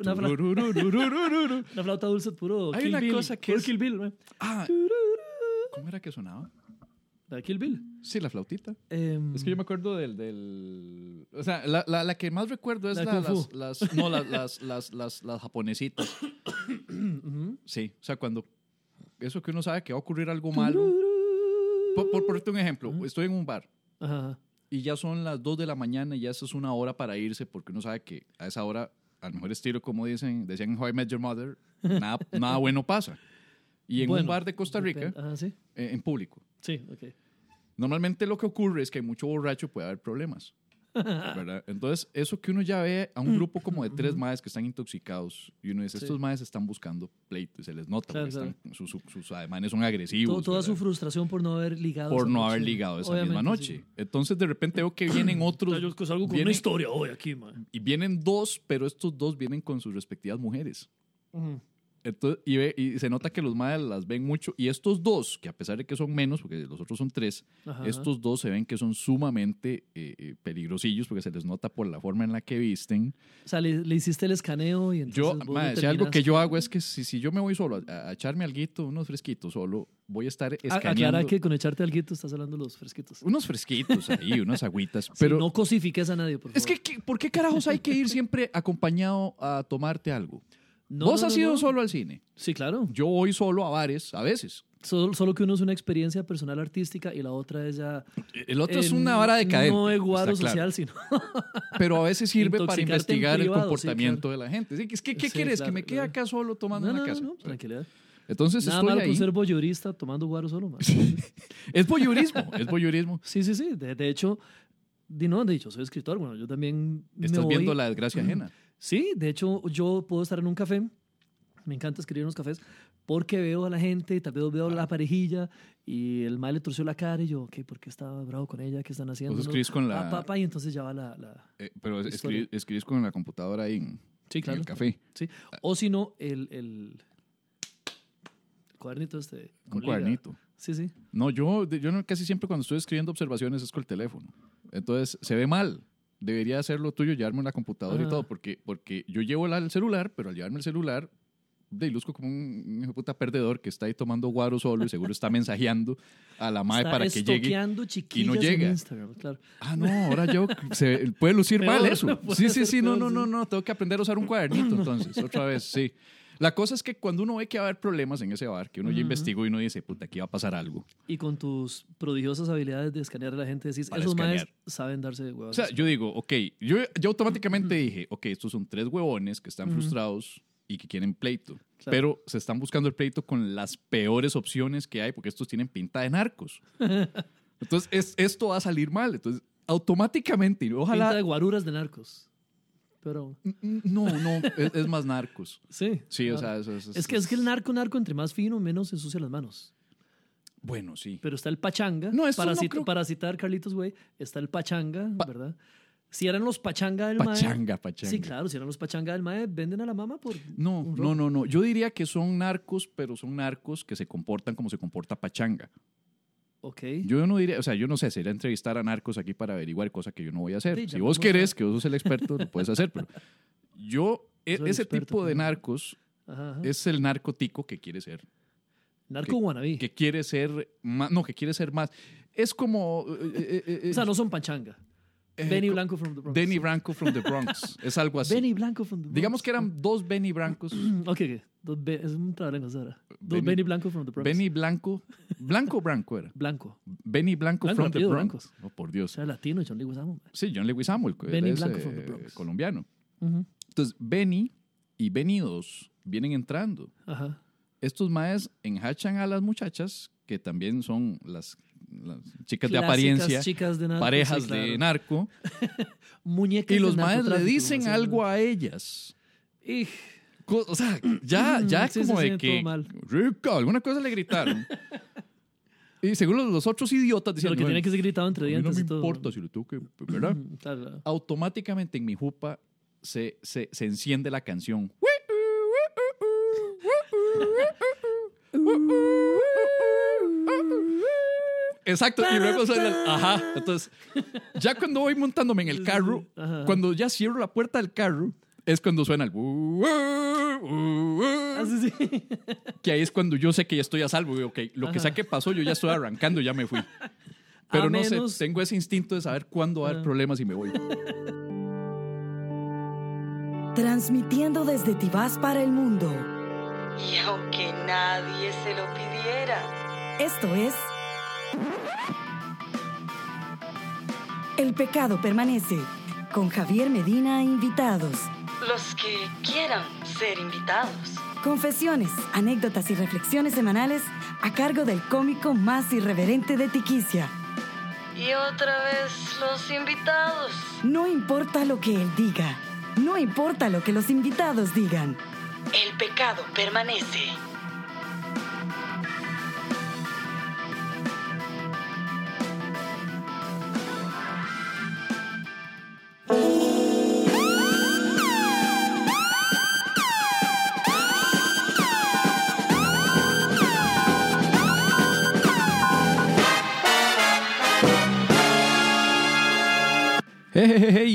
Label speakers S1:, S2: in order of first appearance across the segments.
S1: Una, fla- una flauta dulce puro.
S2: Hay
S1: Kill
S2: una
S1: Bill,
S2: cosa que
S1: puro
S2: es-
S1: Kill Bill.
S2: Ah, ¿cómo era que sonaba?
S1: ¿La de Kill Bill?
S2: Sí, la flautita.
S1: Em,
S2: Es que yo me acuerdo del... del o sea, la, la, la que más recuerdo es
S1: La
S2: las. No, las, las, las, las, japonesitas. Sí, o sea, cuando... Eso que uno sabe que va a ocurrir algo malo. Por, por ponerte un ejemplo, estoy en un bar
S1: Ajá.
S2: y ya son las 2 de la mañana y ya eso es una hora para irse porque uno sabe que a esa hora, al mejor estilo, como dicen, decían en How I Met Your Mother, nada, nada bueno pasa. Y en un
S1: Bueno,
S2: bar de Costa Rica,
S1: Ajá, sí.
S2: eh, en público,
S1: Sí, ok.
S2: normalmente lo que ocurre es que hay mucho borracho, puede haber problemas. ¿Verdad? Entonces, eso que uno ya ve a un grupo como de tres maes que están intoxicados y uno dice,
S1: Sí.
S2: estos maes están buscando pleito y se les nota
S1: Claro,
S2: porque están- sus, sus- ademanes son agresivos.
S1: To- toda su
S2: ¿verdad?
S1: frustración por no haber ligado.
S2: por no
S1: noche.
S2: haber ligado esa
S1: Obviamente,
S2: misma noche.
S1: sí.
S2: Entonces, de repente veo que vienen otros.
S1: Yo salgo con
S2: vienen-
S1: una historia hoy aquí, man.
S2: Y vienen dos, pero estos dos vienen con sus respectivas mujeres.
S1: Ujú.
S2: Entonces, y, ve- y se nota que los madres las ven mucho. Y estos dos, que a pesar de que son menos, porque los otros son tres,
S1: Ajá.
S2: estos dos se ven que son sumamente eh, eh, peligrosillos porque se les nota por la forma en la que visten.
S1: O sea, le, le hiciste el escaneo y entonces.
S2: Yo,
S1: vos
S2: mae, si algo que yo hago es que si, si yo me voy solo a, a echarme alguito, unos fresquitos solo, voy a estar escaneando
S1: Aclara que con echarte alguito estás hablando de los fresquitos.
S2: unos fresquitos ahí, unas agüitas.
S1: Sí,
S2: Pero
S1: no cosifiques a nadie, por favor.
S2: es que, ¿qué- ¿por qué carajos hay que ir siempre acompañado a tomarte algo?
S1: No,
S2: Vos
S1: no,
S2: has
S1: no,
S2: ido solo al cine.
S1: Sí, claro.
S2: Yo voy solo a bares a veces.
S1: Solo, solo que uno es una experiencia personal artística y la otra es ya.
S2: El otro es una vara decadente.
S1: No es guaro
S2: claro.
S1: social, sino.
S2: Pero a veces sirve para investigar el
S1: sí,
S2: comportamiento de la gente. Sí, es que, ¿Qué
S1: Sí,
S2: quieres?
S1: claro,
S2: que me quede acá solo tomando
S1: no,
S2: casa.
S1: no, tranquilidad.
S2: Entonces
S1: Nada
S2: estoy
S1: malo con ser voyeurista tomando guaro solo, man.
S2: Es voyeurismo, es voyeurismo.
S1: Sí, sí, sí. De, de hecho, no, de hecho, soy escritor. Bueno, yo también. me
S2: Estás
S1: voy-
S2: viendo la desgracia ajena.
S1: Sí, de hecho, yo puedo estar en un café. Me encanta escribir en los cafés porque veo a la gente, tal vez veo a la parejilla y el mal le torció la cara y yo, ok, ¿por qué estaba bravo con ella? ¿Qué están haciendo?
S2: Escribís con la-
S1: pa, pa, pa, y entonces ya va la. la-
S2: Eh, pero escribís, escribís con la computadora ahí en,
S1: Sí,
S2: en el café.
S1: Sí. O si no, el, el, el cuadernito este.
S2: Un cuadernito.
S1: Sí, sí.
S2: No, yo, yo casi siempre cuando estoy escribiendo observaciones es con el teléfono. Entonces, se ve mal. Debería hacerlo tuyo, llevarme la computadora y
S1: Ajá.
S2: todo, porque, porque yo llevo el celular, pero al llevarme el celular, de luzco como un, un puta perdedor que está ahí tomando guaro solo y seguro está mensajeando a la madre
S1: Está
S2: para que llegue.
S1: estoqueando chiquillas
S2: llega.
S1: en Instagram, claro.
S2: Ah, no, ahora yo se puede lucir
S1: Peor,
S2: mal eso.
S1: puede
S2: Sí, sí, sí, no, no, no, no, tengo que aprender a usar un cuadernito entonces, otra vez, sí. La cosa es que cuando uno ve que va a haber problemas en ese bar, que uno ya
S1: Ujú.
S2: investigó y uno dice, puta, aquí va a pasar algo.
S1: Y con tus prodigiosas habilidades de escanear a la gente, decís,
S2: Para
S1: esos maes
S2: escanear.
S1: saben darse de huevos.
S2: O sea, yo digo, ok, yo, yo automáticamente dije, ok, estos son tres huevones que están
S1: Ujú.
S2: frustrados y que quieren pleito.
S1: Claro.
S2: Pero se están buscando el pleito con las peores opciones que hay porque estos tienen pinta de narcos. Entonces, es- esto va a salir mal. Entonces, automáticamente, ojalá...
S1: Pinta de guaruras de narcos. Pero,
S2: No, no, es, es más narcos.
S1: sí.
S2: Sí, o
S1: claro.
S2: sea, eso, eso-
S1: Es que, es que el narco, narco, entre más fino, menos se ensucia las manos.
S2: Bueno, sí.
S1: Pero está el pachanga.
S2: No,
S1: para,
S2: no creo-
S1: para citar Carlitos, güey, está el pachanga,
S2: Pa-
S1: ¿verdad? Si eran los pachanga del mae.
S2: Pachanga, pachanga.
S1: Sí, claro, si eran los pachanga del mae, venden a la mama por.
S2: No, no, no, no. Yo diría que son narcos, pero son narcos que se comportan como se comporta Pachanga.
S1: Ok.
S2: Yo no diría, o sea, yo no sé, sería entrevistar a narcos aquí para averiguar cosa que yo no voy a hacer.
S1: Sí,
S2: si vos querés, que vos sos el experto, lo puedes hacer, pero yo, e- ese
S1: experto,
S2: tipo de narcos
S1: Ajá, ajá.
S2: es el narcotico que quiere ser.
S1: Narco wannabe.
S2: Que quiere ser más, no, que quiere ser más. Es como... eh, eh, eh,
S1: o sea, no son pachanga.
S2: Eh,
S1: Benny
S2: co-
S1: Blanco from the Bronx.
S2: Denny Branco from the Bronx. es algo así.
S1: Benny Blanco from the Bronx.
S2: Digamos que eran dos Benny Brancos.
S1: Ok, ok. Dos es un trabalenguas ahora. Dos
S2: Benny-
S1: Benny Blanco from the Bronx.
S2: Benny Blanco. Blanco o Branco era.
S1: Blanco.
S2: Benny Blanco,
S1: Blanco,
S2: from the Bronx.
S1: Blanco.
S2: Oh, por
S1: O
S2: Dios.
S1: sea, latino, John Leguizamo. man.
S2: Sí, John Lewis Samuel.
S1: Benny
S2: es,
S1: Blanco
S2: eh,
S1: from the Bronx.
S2: colombiano.
S1: Ujú.
S2: Entonces, Benny y Benny 2 vienen entrando.
S1: Ajá.
S2: Estos maes enhachan a las muchachas, que también son las, las chicas de apariencia,
S1: chicas de narco,
S2: parejas
S1: sí, claro.
S2: de narco,
S1: Muñecas
S2: y los maes le dicen algo a ellas. O sea, ya, ya
S1: Sí,
S2: como
S1: sí,
S2: de que. Rica, alguna cosa le gritaron. y según los, otros idiotas
S1: pero
S2: diciendo.
S1: que tiene que ser gritado entre
S2: no
S1: dientes
S2: me
S1: y todo.
S2: importa si lo tengo que. ¿Verdad?
S1: Claro.
S2: Automáticamente en mi jupa se, se, se enciende la canción. Exacto, y luego suena el- Ajá. Entonces, ya cuando voy montándome en el carro,
S1: Ajá.
S2: cuando ya cierro la puerta del carro, es cuando suena el... "Uh, uh, uh, uh",
S1: Ah, sí,
S2: que ahí es cuando yo sé que ya estoy a salvo. y, ok, lo que sea que pasó, yo ya estoy arrancando, ya me fui. Pero
S1: A
S2: no
S1: menos-
S2: sé, tengo ese instinto de saber cuándo va a haber
S1: Ah.
S2: problemas y me voy.
S3: Transmitiendo desde Tibás para el mundo.
S4: Y aunque nadie se lo pidiera,
S3: Esto es. El pecado permanece. Con Javier Medina invitados.
S4: los que quieran ser invitados.
S3: Confesiones, anécdotas y reflexiones semanales a cargo del cómico más irreverente de Tiquicia.
S4: Y otra vez los invitados.
S3: No importa lo que él diga. No importa lo que los invitados digan.
S4: El pecado permanece.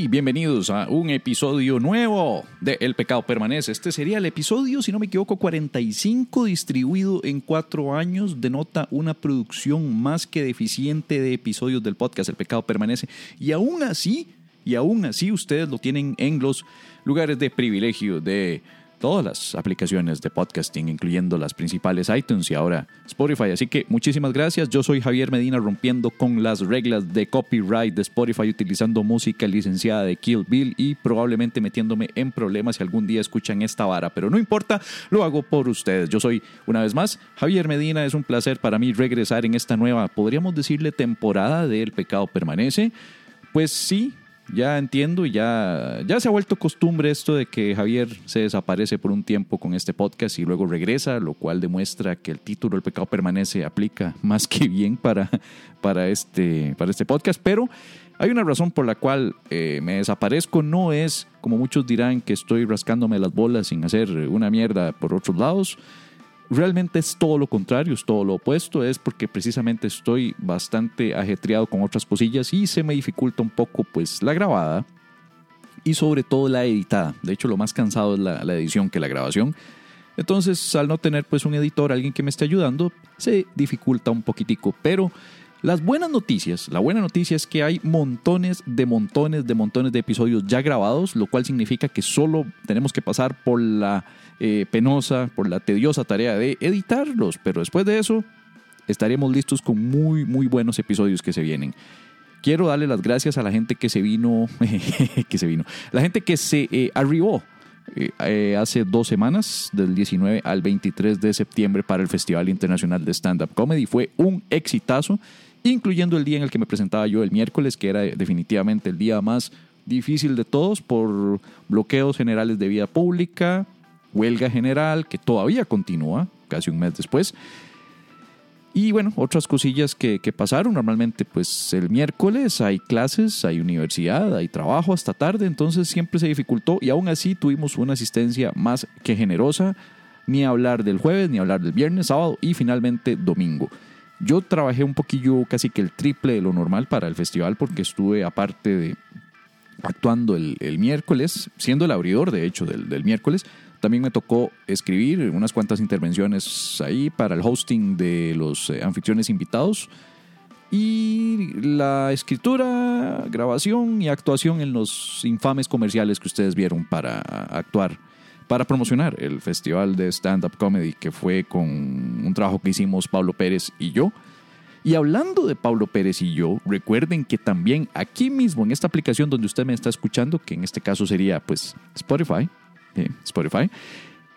S2: Bienvenidos a un episodio nuevo de El Pecado Permanece. Este sería el episodio, si no me equivoco, 45 distribuido en cuatro años. Denota una producción más que deficiente de episodios del podcast El Pecado Permanece. Y aún así, y aún así ustedes lo tienen en los lugares de privilegio de todas las aplicaciones de podcasting, incluyendo las principales iTunes y ahora Spotify. Así que muchísimas gracias. Yo soy Javier Medina rompiendo con las reglas de copyright de Spotify, utilizando música licenciada de Kill Bill y probablemente metiéndome en problemas si algún día escuchan esta vara. Pero no importa, lo hago por ustedes. Yo soy, una vez más, Javier Medina. Es un placer para mí regresar en esta nueva, podríamos decirle, temporada de El Pecado Permanece. Pues sí, ya entiendo y ya, ya se ha vuelto costumbre esto de que Javier se desaparece por un tiempo con este podcast y luego regresa, lo cual demuestra que el título El pecado permanece aplica más que bien para, para, este, para este podcast. Pero hay una razón por la cual eh, me desaparezco. No es, como muchos dirán, que estoy rascándome las bolas sin hacer una mierda por otros lados realmente es todo lo contrario, es todo lo opuesto, es porque precisamente estoy bastante ajetreado con otras cosillas y se me dificulta un poco pues la grabada y sobre todo la editada. De hecho, lo más cansado es la, la edición que la grabación. Entonces, al no tener pues un editor, alguien que me esté ayudando, se dificulta un poquitico, pero las buenas noticias, la buena noticia es que hay montones de montones de montones de episodios ya grabados, lo cual significa que solo tenemos que pasar por la eh, penosa, por la tediosa tarea de editarlos, pero después de eso estaremos listos con muy, muy buenos episodios que se vienen. Quiero darle las gracias a la gente que se vino, que se vino, la gente que se eh, arribó eh, hace dos semanas, del 19 al 23 de septiembre, para el Festival Internacional de Stand Up Comedy. Fue un exitazo, incluyendo el día en el que me presentaba yo el miércoles, que era definitivamente el día más difícil de todos por bloqueos generales de vida pública, huelga general, que todavía continúa, casi un mes después. Y bueno, otras cosillas que, que, pasaron. Normalmente, pues el miércoles hay clases, hay universidad, hay trabajo hasta tarde, entonces siempre se dificultó y aún así tuvimos una asistencia más que generosa. Ni hablar del jueves, ni hablar del viernes, sábado y finalmente domingo. Yo trabajé un poquillo, casi que el triple de lo normal para el festival porque estuve aparte de actuando el, miércoles, siendo el abridor de hecho del, del miércoles, también me tocó escribir unas cuantas intervenciones ahí para el hosting de los eh, anfitriones invitados. Y la escritura, grabación y actuación en los infames comerciales que ustedes vieron para actuar, para promocionar el festival de stand-up comedy que fue con un trabajo que hicimos Pablo Pérez y yo. Y hablando de Pablo Pérez y yo, recuerden que también aquí mismo en esta aplicación donde usted me está escuchando, que en este caso sería pues Spotify, eh, Spotify,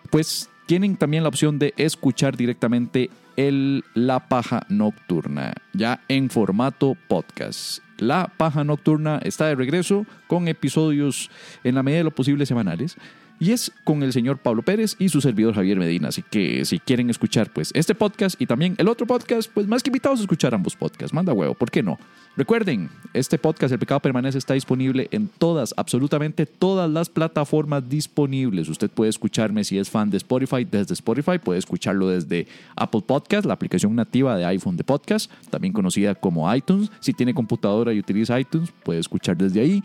S2: pues tienen también la opción de escuchar directamente el La Paja Nocturna, ya en formato podcast. La Paja Nocturna está de regreso con episodios en la medida de lo posible semanales. Y es con el señor Pablo Pérez y su servidor Javier Medina. Así que si quieren escuchar pues este podcast y también el otro podcast, pues más que invitados a escuchar ambos podcasts. Manda huevo, ¿por qué no? Recuerden, este podcast, El Pecado Permanece, está disponible en todas, absolutamente todas las plataformas disponibles. Usted puede escucharme si es fan de Spotify desde Spotify, puede escucharlo desde Apple Podcast, la aplicación nativa de iPhone de podcast, también conocida como iTunes. Si tiene computadora y utiliza iTunes, puede escuchar desde ahí.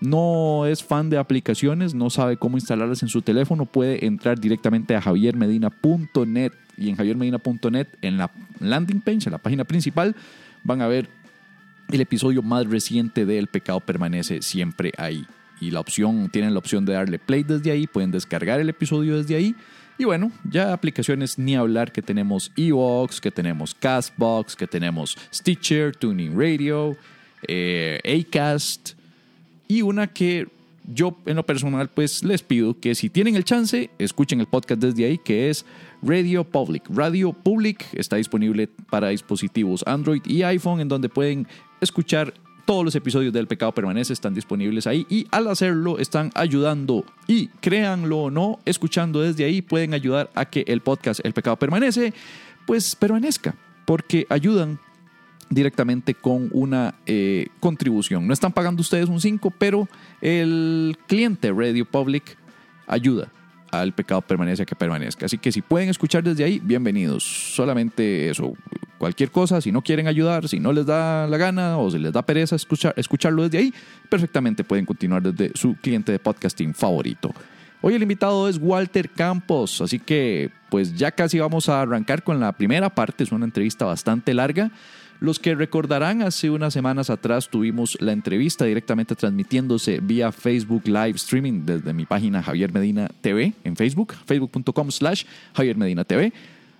S2: No es fan de aplicaciones, no sabe cómo instalarlas en su teléfono, puede entrar directamente a javiermedina.net y en javiermedina.net en la landing page, en la página principal, van a ver el episodio más reciente de El pecado permanece siempre ahí. Y la opción, tienen la opción de darle play desde ahí, pueden descargar el episodio desde ahí. Y bueno, ya aplicaciones ni hablar que tenemos Evox, que tenemos Castbox, que tenemos Stitcher, Tuning Radio, eh, Acast y una que yo en lo personal pues les pido que si tienen el chance escuchen el podcast desde ahí que es Radio Public. Radio Public está disponible para dispositivos Android y iPhone en donde pueden escuchar todos los episodios del Pecado Permanece están disponibles ahí y al hacerlo están ayudando y créanlo o no, escuchando desde ahí pueden ayudar a que el podcast El Pecado Permanece pues permanezca porque ayudan directamente con una eh, contribución. No están pagando ustedes un 5, pero el cliente Radio Public ayuda al pecado permanece que permanezca. Así que si pueden escuchar desde ahí, bienvenidos. Solamente eso, cualquier cosa, si no quieren ayudar, si no les da la gana o si les da pereza escuchar, escucharlo desde ahí, perfectamente pueden continuar desde su cliente de podcasting favorito. Hoy el invitado es Walter Campos, así que pues ya casi vamos a arrancar con la primera parte, es una entrevista bastante larga. Los que recordarán, hace unas semanas atrás tuvimos la entrevista directamente transmitiéndose vía Facebook Live Streaming desde mi página Javier Medina TV en Facebook, facebook.com slash Javier Medina TV.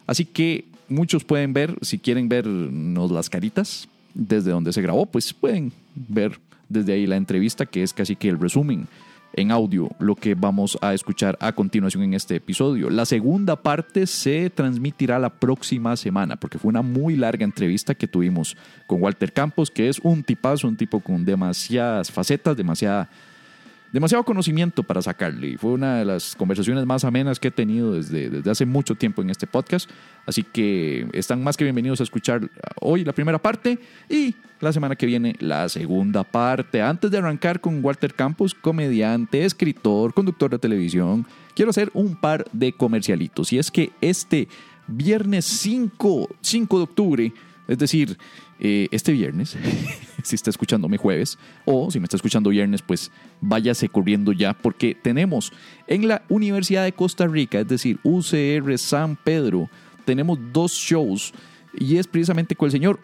S2: Así que muchos pueden ver, si quieren vernos las caritas desde donde se grabó, pues pueden ver desde ahí la entrevista, que es casi que el resumen en audio lo que vamos a escuchar a continuación en este episodio. La segunda parte se transmitirá la próxima semana porque fue una muy larga entrevista que tuvimos con Walter Campos, que es un tipazo, un tipo con demasiadas facetas, demasiada demasiado conocimiento para sacarle. Fue una de las conversaciones más amenas que he tenido desde, desde hace mucho tiempo en este podcast. Así que están más que bienvenidos a escuchar hoy la primera parte y la semana que viene la segunda parte. Antes de arrancar con Walter Campos, comediante, escritor, conductor de televisión, quiero hacer un par de comercialitos. Y es que este viernes 5, 5 de octubre, es decir, eh, este viernes, si está escuchándome jueves, o si me está escuchando viernes, pues váyase corriendo ya, porque tenemos en la Universidad de Costa Rica, es decir, UCR San Pedro, tenemos dos shows y es precisamente con el señor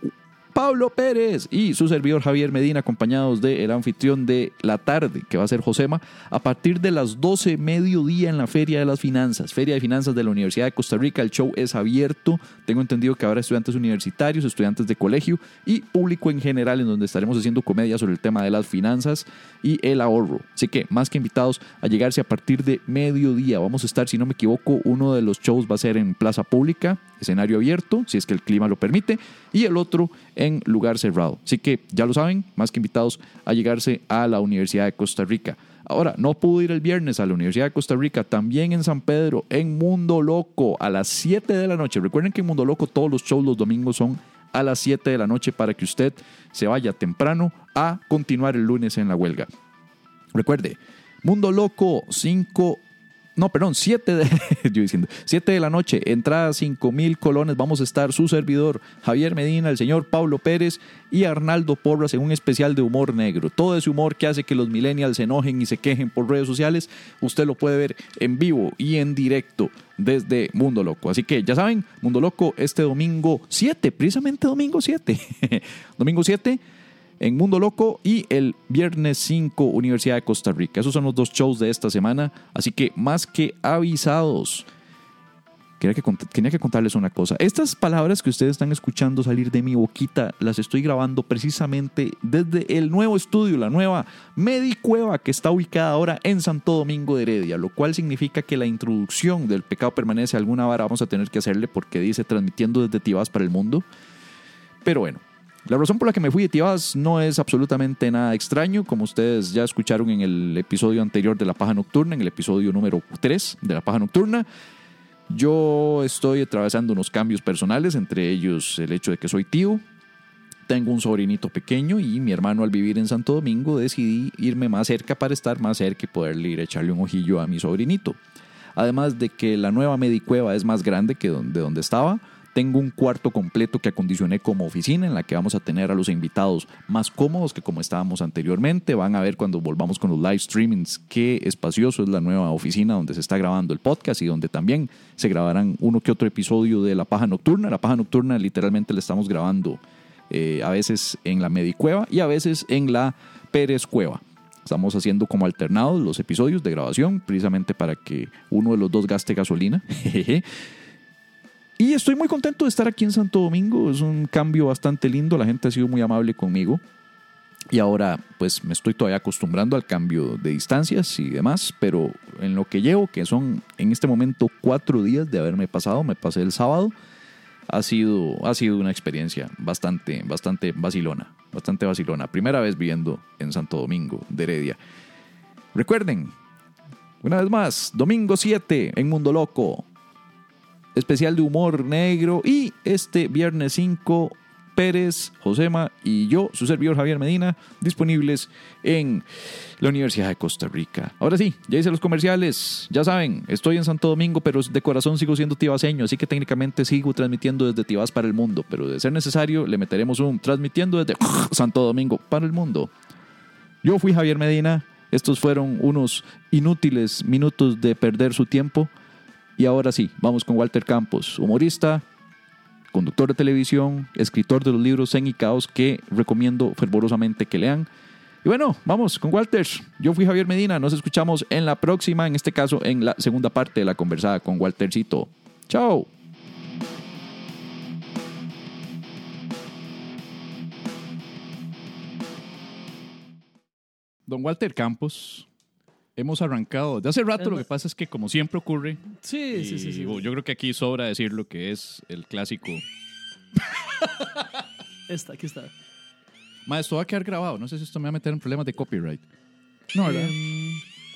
S2: Pablo Pérez y su servidor Javier Medina, acompañados del anfitrión de la tarde, que va a ser Josema, a partir de las 12 mediodía en la Feria de las Finanzas, Feria de Finanzas de la Universidad de Costa Rica. El show es abierto. Tengo entendido que habrá estudiantes universitarios, estudiantes de colegio y público en general, en donde estaremos haciendo comedia sobre el tema de las finanzas y el ahorro. Así que, más que invitados a llegarse a partir de mediodía, vamos a estar, si no me equivoco, uno de los shows va a ser en Plaza Pública, escenario abierto, si es que el clima lo permite, y el otro lugar cerrado. Así que ya lo saben, más que invitados a llegarse a la Universidad de Costa Rica. Ahora, no pudo ir el viernes a la Universidad de Costa Rica, también en San Pedro, en Mundo Loco, a las 7 de la noche. Recuerden que en Mundo Loco todos los shows los domingos son a las 7 de la noche para que usted se vaya temprano a continuar el lunes en la huelga. Recuerde, Mundo Loco 5 no, perdón, 7 de, yo diciendo, 7 de la noche, entrada 5 mil colones, vamos a estar su servidor, Javier Medina, el señor Pablo Pérez y Arnaldo Porras en un especial de humor negro. Todo ese humor que hace que los millennials se enojen y se quejen por redes sociales, usted lo puede ver en vivo y en directo desde Mundo Loco. Así que ya saben, Mundo Loco este domingo 7, precisamente domingo 7. domingo 7 en Mundo Loco y el viernes 5 Universidad de Costa Rica. Esos son los dos shows de esta semana, así que más que avisados. Quería que, tenía que contarles una cosa. Estas palabras que ustedes están escuchando salir de mi boquita las estoy grabando precisamente desde el nuevo estudio, la nueva Medicueva que está ubicada ahora en Santo Domingo de Heredia, lo cual significa que la introducción del pecado permanece alguna vara vamos a tener que hacerle porque dice transmitiendo desde Tibás para el mundo. Pero bueno, la razón por la que me fui de Tibás no es absolutamente nada extraño, como ustedes ya escucharon en el episodio anterior de La Paja Nocturna, en el episodio número 3 de La Paja Nocturna. Yo estoy atravesando unos cambios personales, entre ellos el hecho de que soy tío. Tengo un sobrinito pequeño y mi hermano al vivir en Santo Domingo decidí irme más cerca para estar más cerca y poderle ir a echarle un ojillo a mi sobrinito. Además de que la nueva Medicueva es más grande que donde, donde estaba, Tengo un cuarto completo que acondicioné como oficina en la que vamos a tener a los invitados más cómodos que como estábamos anteriormente. Van a ver cuando volvamos con los live streamings qué espacioso es la nueva oficina donde se está grabando el podcast y donde también se grabarán uno que otro episodio de La Paja Nocturna. La Paja Nocturna literalmente le estamos grabando eh, a veces en la Medicueva y a veces en la Pérez Cueva. Estamos haciendo como alternados los episodios de grabación, precisamente para que uno de los dos gaste gasolina. y estoy muy contento de estar aquí en Santo Domingo. Es un cambio bastante lindo. La gente ha sido muy amable conmigo. Y ahora, pues me estoy todavía acostumbrando al cambio de distancias y demás. Pero en lo que llevo, que son en este momento cuatro días de haberme pasado, me pasé el sábado ha sido, ha sido una experiencia bastante, bastante vacilona, bastante vacilona. Primera vez viviendo en Santo Domingo de Heredia. Recuerden, una vez más, domingo 7 en Mundo Loco, especial de humor negro y este viernes 5 Pérez, Josema y yo, su servidor Javier Medina, disponibles en la Universidad de Costa Rica. Ahora sí, ya hice los comerciales. Ya saben, estoy en Santo Domingo, pero de corazón sigo siendo tibaseño, así que técnicamente sigo transmitiendo desde Tibás para el mundo. Pero de ser necesario, le meteremos un transmitiendo desde Santo Domingo para el mundo. Yo fui Javier Medina. Estos fueron unos inútiles minutos de perder su tiempo. Y ahora sí, vamos con Walter Campos, humorista, conductor de televisión, escritor de los libros Zen y Caos que recomiendo fervorosamente que lean. Y bueno, vamos con Walter. Yo fui Javier Medina. Nos escuchamos en la próxima, en este caso en la segunda parte de la conversada con Waltercito. Chao. Don Walter Campos, hemos arrancado. De hace rato lo que pasa es que como siempre ocurre,
S1: Sí, sí, sí, sí.
S2: yo creo que aquí sobra decir lo que es el clásico.
S1: Esta, aquí está.
S2: Más, esto va a quedar grabado. No sé si esto me va a meter en problemas de copyright. No, ¿verdad?
S1: Em,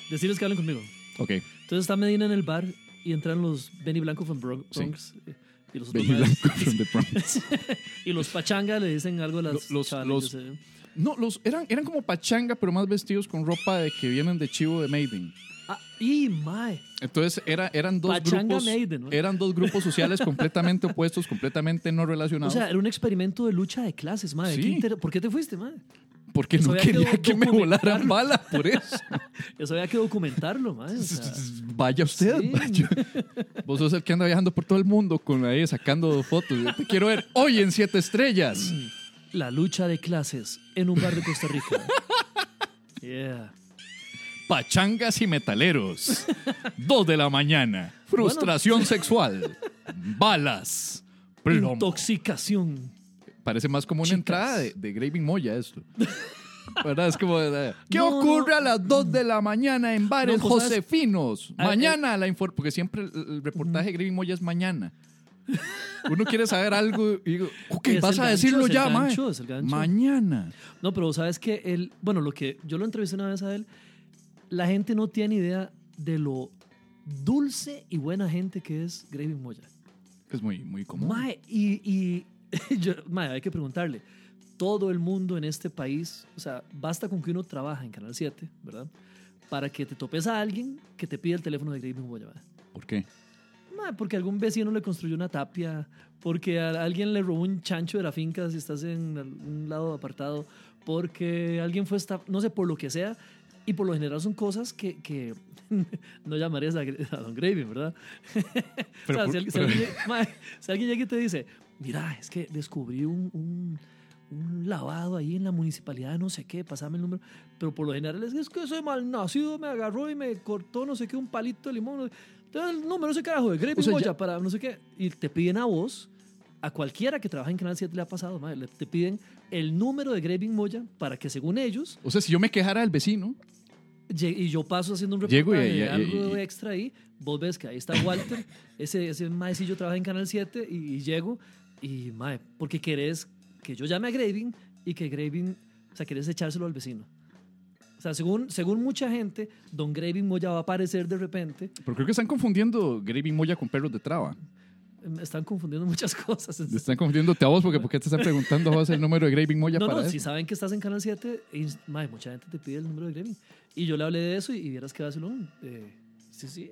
S1: decirles que hablen conmigo.
S2: ok.
S1: Entonces está Medina en el bar y entran los Benny Blanco from Bron-
S2: Sí.
S1: Bronx. eh, Y los,
S2: Benny Blanco from the Bronx.
S1: y los Pachanga le dicen algo a las
S2: Lo- los- los-
S1: yo sé.
S2: No, los, eran, eran como pachanga, pero más vestidos con ropa de que vienen de chivo de Maiden.
S1: Ah, y mae.
S2: Entonces era, eran dos
S1: Pachanga
S2: grupos.
S1: Maiden, ¿no?
S2: Eran dos grupos sociales completamente opuestos, completamente no
S1: O
S2: relacionados.
S1: sea, era un experimento de lucha de clases, mae.
S2: Sí.
S1: Qué inter- ¿Por qué te fuiste, mae?
S2: porque
S1: eso
S2: no
S1: que
S2: quería que me volaran bala por eso.
S1: Eso había que documentarlo, mae. o sea,
S2: Vaya usted,
S1: sí.
S2: vaya. Vos sos el que anda viajando por todo el mundo con ahí sacando fotos. Yo te quiero ver hoy en Siete Estrellas.
S1: La lucha de clases en un bar de Costa Rica. Yeah.
S2: Pachangas y metaleros. Dos de la mañana. Frustración sexual. Balas. Plomo.
S1: Intoxicación.
S2: Parece más como una
S1: Chicas.
S2: entrada de, de Graving Moya esto. ¿Verdad? Es como... eh, ¿Qué
S1: No,
S2: ocurre
S1: no.
S2: a las 2 de la mañana en bares
S1: No, pues.
S2: Josefinos?
S1: Ah,
S2: Mañana la información... Porque siempre el, el reportaje de Graving Moya es mañana. Uno quiere saber algo y digo, ok, vas a decirlo ya, mae. Mañana.
S1: No, pero sabes que él, bueno, lo que yo lo entrevisté una vez a él, la gente no tiene idea de lo dulce y buena gente que es Graving Moya.
S2: Es muy, muy común.
S1: Mae, y, y yo- mae, hay que preguntarle, todo el mundo en este país, o sea, basta con que uno trabaja en Canal 7, ¿verdad? Para que te topes a alguien que te pida el teléfono de Graving Moya.
S2: ¿Por qué?
S1: Mae, porque algún vecino le construyó una tapia, porque a alguien le robó un chancho de la finca si estás en un lado apartado, porque alguien fue esta, no sé, por lo que sea, y por lo general son cosas que, que no llamarías a, a Don Gravy, ¿verdad?
S2: Pero
S1: o sea, si, alguien- si
S2: pero-
S1: alguien, mae, si alguien llega y te dice, mira, es que descubrí un, un- un lavado ahí en la municipalidad no sé qué, pasame el número, pero por lo general es, es que soy mal nacido, me agarró y me cortó no sé qué, un palito de limón. Entonces el número ese carajo de Gravy
S2: O sea,
S1: Moya
S2: ya-
S1: para no sé qué, y te piden a vos, a cualquiera que trabaja en Canal 7 le ha pasado, mae, le- te piden el número de Graving Moya para que según ellos
S2: O sea, si yo me quejara del vecino,
S1: y yo paso haciendo un
S2: y-
S1: reportaje,
S2: y- y-
S1: algo extra ahí, vos ves que ahí está Walter, ese, ese maecillo trabaja en Canal 7 y, y llego y, mae, porque querés que yo llame a Graving y que Graving, o sea, querés echárselo al vecino. Sea, según, según mucha gente, Don Graving Moya va a aparecer de repente.
S2: pero creo que están confundiendo Graving Moya con perros de traba.
S1: Me Están confundiendo muchas cosas.
S2: Te están confundiéndote a vos porque ¿por qué te están preguntando a vos el número de Graving Moya
S1: No,
S2: para
S1: no,
S2: eso?
S1: si saben que estás en Canal 7, y, mae, mucha gente te pide el número de Graving. Y yo le hablé de eso y, y vieras que vacilón. Eh, sí, sí.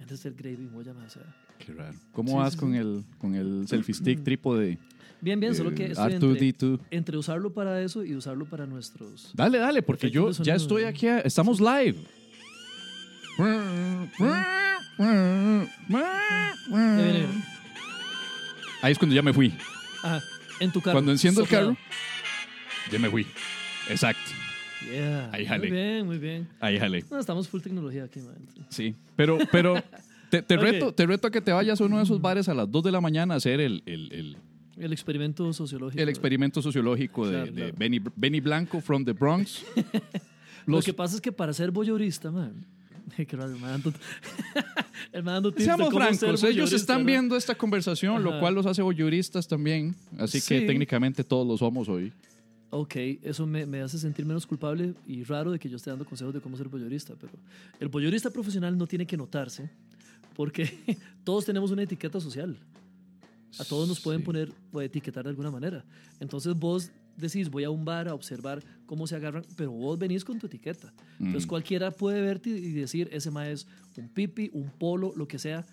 S1: Antes ser Gravy Moya, mae, o sea.
S2: Qué raro. ¿Cómo
S1: Sí,
S2: vas
S1: sí,
S2: con. El, con el selfie stick trípode?
S1: Bien, bien, solo que
S2: eh,
S1: estoy entre,
S2: R2D2?
S1: entre usarlo para eso y usarlo para nuestros...
S2: Dale, dale, porque yo ya estoy aquí. a- Estamos live. Ahí es cuando ya me fui.
S1: Ajá, en tu carro.
S2: Cuando enciendo el carro, ya me fui. Exacto.
S1: Yeah.
S2: Ahí jale.
S1: Muy bien, muy bien.
S2: Ahí jale.
S1: No, estamos full tecnología aquí, man.
S2: Sí. Pero, pero te, te
S1: Ok.
S2: reto, te reto a que te vayas a uno de esos bares a las 2 de la mañana a hacer el, el, el,
S1: El experimento sociológico.
S2: el experimento sociológico de,
S1: Claro,
S2: de
S1: claro.
S2: Benny, Benny Blanco from the Bronx.
S1: Lo
S2: Los-
S1: que pasa es que para ser voyeurista, man. Raro, man dando, de
S2: Seamos francos, ellos están
S1: ¿no?
S2: viendo esta conversación, lo
S1: Ajá.
S2: cual los hace voyeuristas también. Así que
S1: Sí.
S2: técnicamente todos lo somos hoy.
S1: Ok, eso me, me hace sentir menos culpable y raro de que yo esté dando consejos de cómo ser voyeurista, pero el voyeurista profesional no tiene que notarse porque todos tenemos una etiqueta social. A todos nos pueden
S2: Sí.
S1: poner o etiquetar de alguna manera. Entonces vos decís, voy a un bar a observar cómo se agarran, pero vos venís con tu etiqueta. Entonces
S2: Mm.
S1: cualquiera puede verte y decir, ese ma es un pipi, un polo, lo que sea,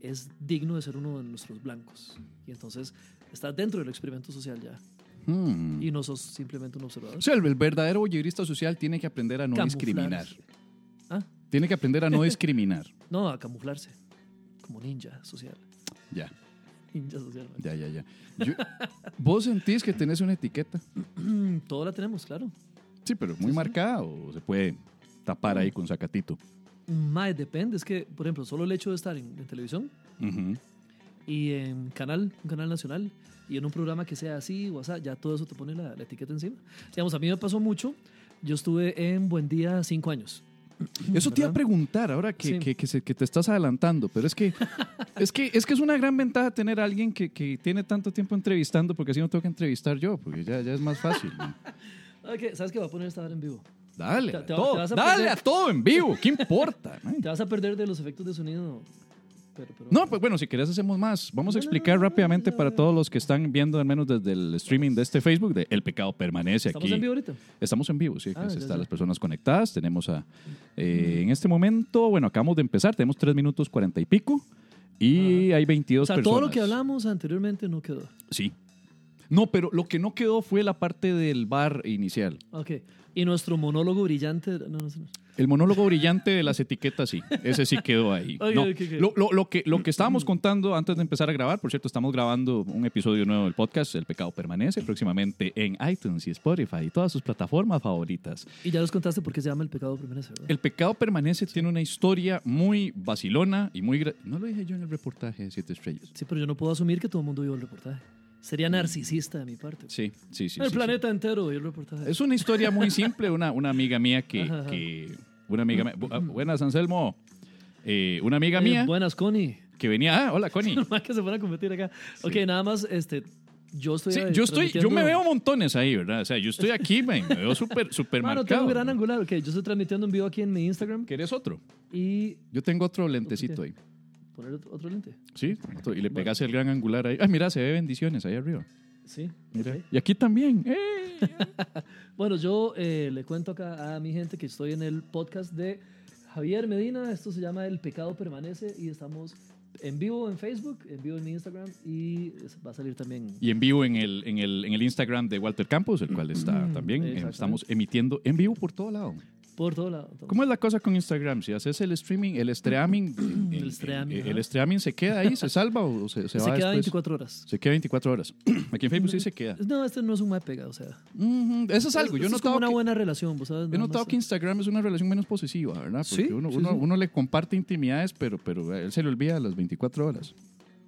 S1: es digno de ser uno de nuestros blancos. Y entonces estás dentro del experimento social ya.
S2: Hmm.
S1: Y no sos simplemente un observador.
S2: O sea, el, el verdadero voyeurista social tiene que aprender a no
S1: Camuflar.
S2: discriminar.
S1: Ah,
S2: Tiene que aprender a no discriminar.
S1: no, a camuflarse. Como ninja social.
S2: Ya,
S1: Ninja social. man.
S2: ya, ya, ya. Yo- ¿Vos sentís que tenés una etiqueta?
S1: Todo la tenemos, claro.
S2: Sí, pero muy marcada o se puede tapar ahí con sacatito.
S1: Mae, depende. Es que, por ejemplo, solo el hecho de estar en, en televisión
S2: Ujú.
S1: y en canal, un canal nacional, y en un programa que sea así o así, ya todo eso te pone la, la etiqueta encima. Digamos, a mí me pasó mucho. Yo estuve en Buen Día cinco años.
S2: Eso te iba a preguntar ahora que,
S1: Sí.
S2: que, que se- que te estás adelantando, pero es que, es que es que es una gran ventaja tener a alguien que, que tiene tanto tiempo entrevistando, porque así no tengo que entrevistar yo, porque ya, ya es más fácil.
S1: ¿Sabes qué? Va a poner esta hora en vivo.
S2: Dale,
S1: Te-
S2: a
S1: te-
S2: todo,
S1: te vas a
S2: dale
S1: perder.
S2: a todo en vivo, ¿qué importa? man?
S1: Te vas a perder de los efectos de sonido. Pero, pero-
S2: No, pues bueno, si querés hacemos más. Vamos a explicar rápidamente para todos los que están viendo, al menos desde el streaming de este Facebook, de El Pecado Permanece
S1: ¿Estamos
S2: aquí.
S1: en vivo ahorita?
S2: Estamos en vivo, sí,
S1: Ah, ya,
S2: están las personas conectadas. Tenemos a, eh, en este momento, bueno, acabamos de empezar, tenemos 3 minutos 40 y pico y hay 22
S1: O sea,
S2: personas.
S1: todo lo que hablamos anteriormente no quedó.
S2: Sí. No, pero lo que no quedó fue la parte del bar inicial.
S1: Ok. Y nuestro monólogo brillante. No, no, no.
S2: El monólogo brillante de las etiquetas, sí. Ese sí quedó ahí. No. Lo, lo- lo que, lo que estábamos contando antes de empezar a grabar, por cierto, estamos grabando un episodio nuevo del podcast, El Pecado Permanece, próximamente en iTunes y Spotify y todas sus plataformas favoritas.
S1: Y ya les contaste por qué se llama el pecado permanece, ¿verdad?
S2: El Pecado Permanece tiene una historia muy vacilona y muy... gra- No lo dije yo en el reportaje de Siete Estrellas.
S1: Sí, pero yo no puedo asumir que todo el mundo vio el reportaje. Sería narcisista de mi parte.
S2: Sí, sí, sí.
S1: el
S2: sí, sí.
S1: planeta entero vio el reportaje.
S2: Es una historia muy simple. Una, una amiga mía que,
S1: Ajá, ajá.
S2: que- Una amiga mía... bu- ah, Buenas, Anselmo. Eh, una amiga
S1: Eh,
S2: mía
S1: buenas, Connie.
S2: que venía... Ah, hola, Connie.
S1: Más que se van a competir acá. Ok, nada más, este, yo estoy.
S2: Sí,
S1: eh,
S2: yo estoy, yo me
S1: transmitiendo-
S2: veo montones ahí, ¿verdad? O sea, yo estoy aquí, man, me veo súper, súper
S1: Mano,
S2: marcado.
S1: tengo un gran
S2: ¿no?
S1: angular. Ok, yo estoy transmitiendo en vivo aquí en mi Instagram
S2: ¿Querés otro?
S1: y
S2: Yo tengo otro lentecito ahí.
S1: poner otro, otro lente.
S2: Sí, otro, y le pegas el gran angular ahí. Ah, mira, se ve bendiciones ahí arriba.
S1: Sí.
S2: Mira.
S1: ok.
S2: Y aquí también. ¡eh!
S1: Bueno, yo eh, le cuento acá a mi gente que estoy en el podcast de Javier Medina. Esto se llama El Pecado Permanece y estamos en vivo en Facebook, en vivo en mi Instagram y va a salir también.
S2: Y en vivo en el, en, el, en el Instagram de Walter Campos, el cual está también. eh. Estamos emitiendo en vivo por todo lado.
S1: Por todo lado.
S2: ¿Cómo es la cosa con Instagram? Si haces el streaming, el streaming,
S1: El streaming,
S2: el, streaming se queda ahí, se salva o se, se
S1: Se,
S2: va
S1: queda
S2: después?
S1: 24 horas.
S2: Se queda 24 horas. Aquí en Facebook sí se queda.
S1: No, este no es un mae pega, o sea.
S2: Eso es algo. Yo
S1: es como una
S2: que-
S1: buena relación, ¿vos sabes?
S2: He notado que Instagram es una relación menos posesiva, ¿verdad? Porque
S1: Sí,
S2: uno,
S1: sí,
S2: uno,
S1: sí.
S2: uno le comparte intimidades, pero, pero a él se le olvida las 24 horas.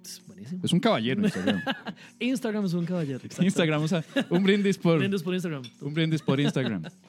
S1: Es buenísimo.
S2: Es un caballero Instagram.
S1: Instagram es un caballero. exacto.
S2: Instagram, o sea, un brindis por,
S1: Brindes por Instagram.
S2: un brindis por Instagram.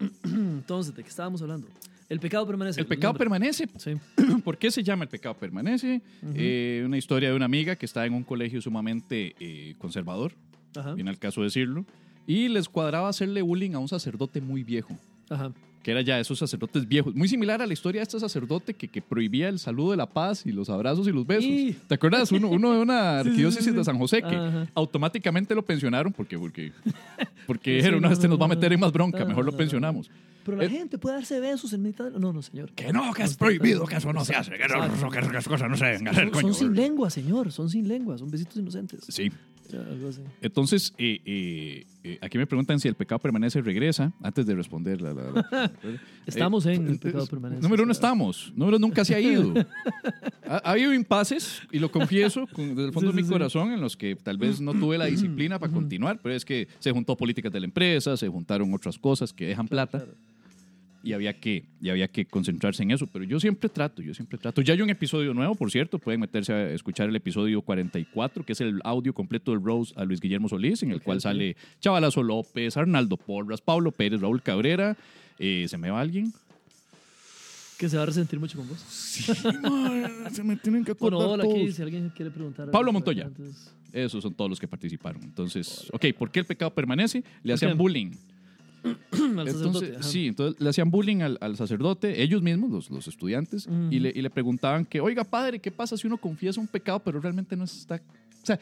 S1: Entonces, ¿de qué estábamos hablando? El pecado permanece.
S2: El pecado
S1: nombre.
S2: permanece.
S1: Sí.
S2: ¿Por qué se llama El pecado permanece? Eh, una historia de una amiga que está en un colegio sumamente eh, conservador,
S1: Ajá.
S2: viene al caso decirlo, y les cuadraba hacerle bullying a un sacerdote muy viejo.
S1: Ajá.
S2: Que era ya esos sacerdotes viejos. Muy similar a la historia de este sacerdote que, que prohibía el saludo de la paz y los abrazos y los besos.
S1: Y-
S2: ¿Te acuerdas? Uno, uno de una
S1: sí,
S2: arquidiócesis
S1: sí, sí.
S2: de San José que
S1: Ajá.
S2: automáticamente lo pensionaron porque, porque, porque dijeron, no, este nos va a meter en más bronca, mejor lo pensionamos.
S1: Pero la
S2: Eh,
S1: gente puede darse besos en mitad. de- No, no, señor.
S2: Que no, que es prohibido, que eso no se hace, que, no, que esas cosas no se deben hacer,
S1: Son, son sin lengua, señor. Son sin lengua. Son besitos inocentes.
S2: Sí.
S1: Ya, algo así.
S2: Entonces, eh, eh, eh, aquí me preguntan si el pecado permanece regresa. Antes de responder. La, la- la-
S1: Estamos
S2: Eh,
S1: en el
S2: eh,
S1: pecado
S2: eh,
S1: permanece.
S2: Número uno estamos. Número nunca se ha ido. ha, ha habido impases, y lo confieso con- desde el fondo
S1: Sí,
S2: de
S1: sí,
S2: mi
S1: sí.
S2: corazón, en los que tal vez no tuve la disciplina para continuar, pero es que se juntó políticas de la empresa, se juntaron otras cosas que dejan plata.
S1: Claro.
S2: Y había que y había que concentrarse en eso pero yo siempre trato yo siempre trato ya hay un episodio nuevo por cierto pueden meterse a escuchar el episodio 44 que es el audio completo del Rose a Luis Guillermo Solís en el cual sale Chavalazo López Arnaldo Porras Pablo Pérez Raúl Cabrera eh, se me va alguien
S1: Que se va a resentir mucho con vos.
S2: se me tienen que
S1: Bueno, hola aquí, si alguien quiere preguntar. algo
S2: Pablo Montoya. esos son todos los que participaron entonces ok ¿por qué el pecado permanece? le hacían bullying Entonces, sí, entonces le hacían bullying al, al sacerdote, ellos mismos, los, los estudiantes, y, le, y le preguntaban que, oiga, padre, ¿qué pasa si uno confiesa un pecado, pero realmente no está... O sea,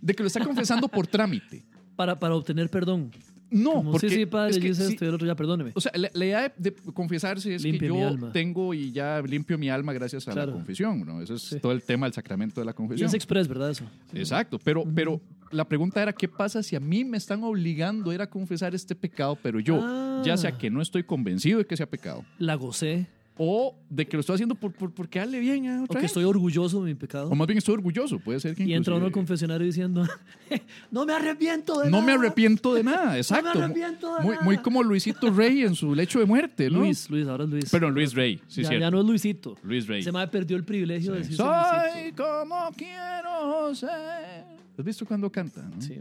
S2: de que lo está confesando por trámite.
S1: Para, para obtener perdón.
S2: No,
S1: Como,
S2: porque...
S1: sí, sí, padre,
S2: es
S1: yo
S2: que
S1: hice
S2: sí,
S1: esto y el otro ya, perdóneme.
S2: o sea, la, la idea de, de confesarse es
S1: Limpie
S2: que yo
S1: alma.
S2: tengo y ya limpio mi alma gracias a
S1: Claro.
S2: la confesión, ¿no? Eso es
S1: Sí.
S2: todo el tema del sacramento de la
S1: Y
S2: confesión.
S1: es express, ¿verdad? Eso.
S2: Exacto, pero, pero la pregunta era, ¿qué pasa si a mí me están obligando a ir a confesar este pecado, pero yo,
S1: Ah.
S2: ya sea que no estoy convencido de que sea pecado,
S1: La gocé.
S2: O de que lo estoy haciendo por, por, por quedarle bien a
S1: O
S2: otra
S1: que
S2: gente.
S1: estoy orgulloso de mi pecado.
S2: O más bien estoy orgulloso, puede ser que
S1: Y entra uno al confesionario diciendo, no me arrepiento de
S2: No
S1: nada.
S2: me arrepiento de nada, exacto.
S1: arrepiento de
S2: muy,
S1: nada.
S2: muy como Luisito Rey en su lecho de muerte, ¿no?
S1: Luis, Luis, ahora es Luis.
S2: Perdón, Luis Rey, sí,
S1: ya,
S2: cierto.
S1: ya no es Luisito.
S2: Luis Rey.
S1: Se me perdió el privilegio de decir
S2: Soy como quiero ser. ¿Has visto cuando canta? no?
S1: Sí.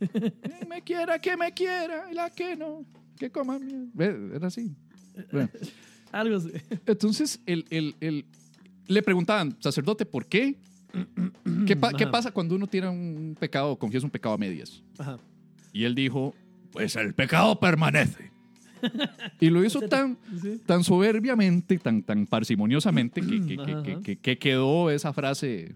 S2: Que me quiera, que me quiera, y la que no, que coma mierda. Era así. Bueno,
S1: Algo así.
S2: entonces, el, el- el- le preguntaban, sacerdote, ¿por qué? ¿Qué, pa- qué
S1: Ajá.
S2: pasa cuando uno tiene un pecado, confiesa un pecado a medias?
S1: Ajá.
S2: Y él dijo, pues el pecado permanece. Y lo hizo tan,
S1: Sí.
S2: tan soberbiamente, tan, tan parsimoniosamente, que, que- que quedó esa frase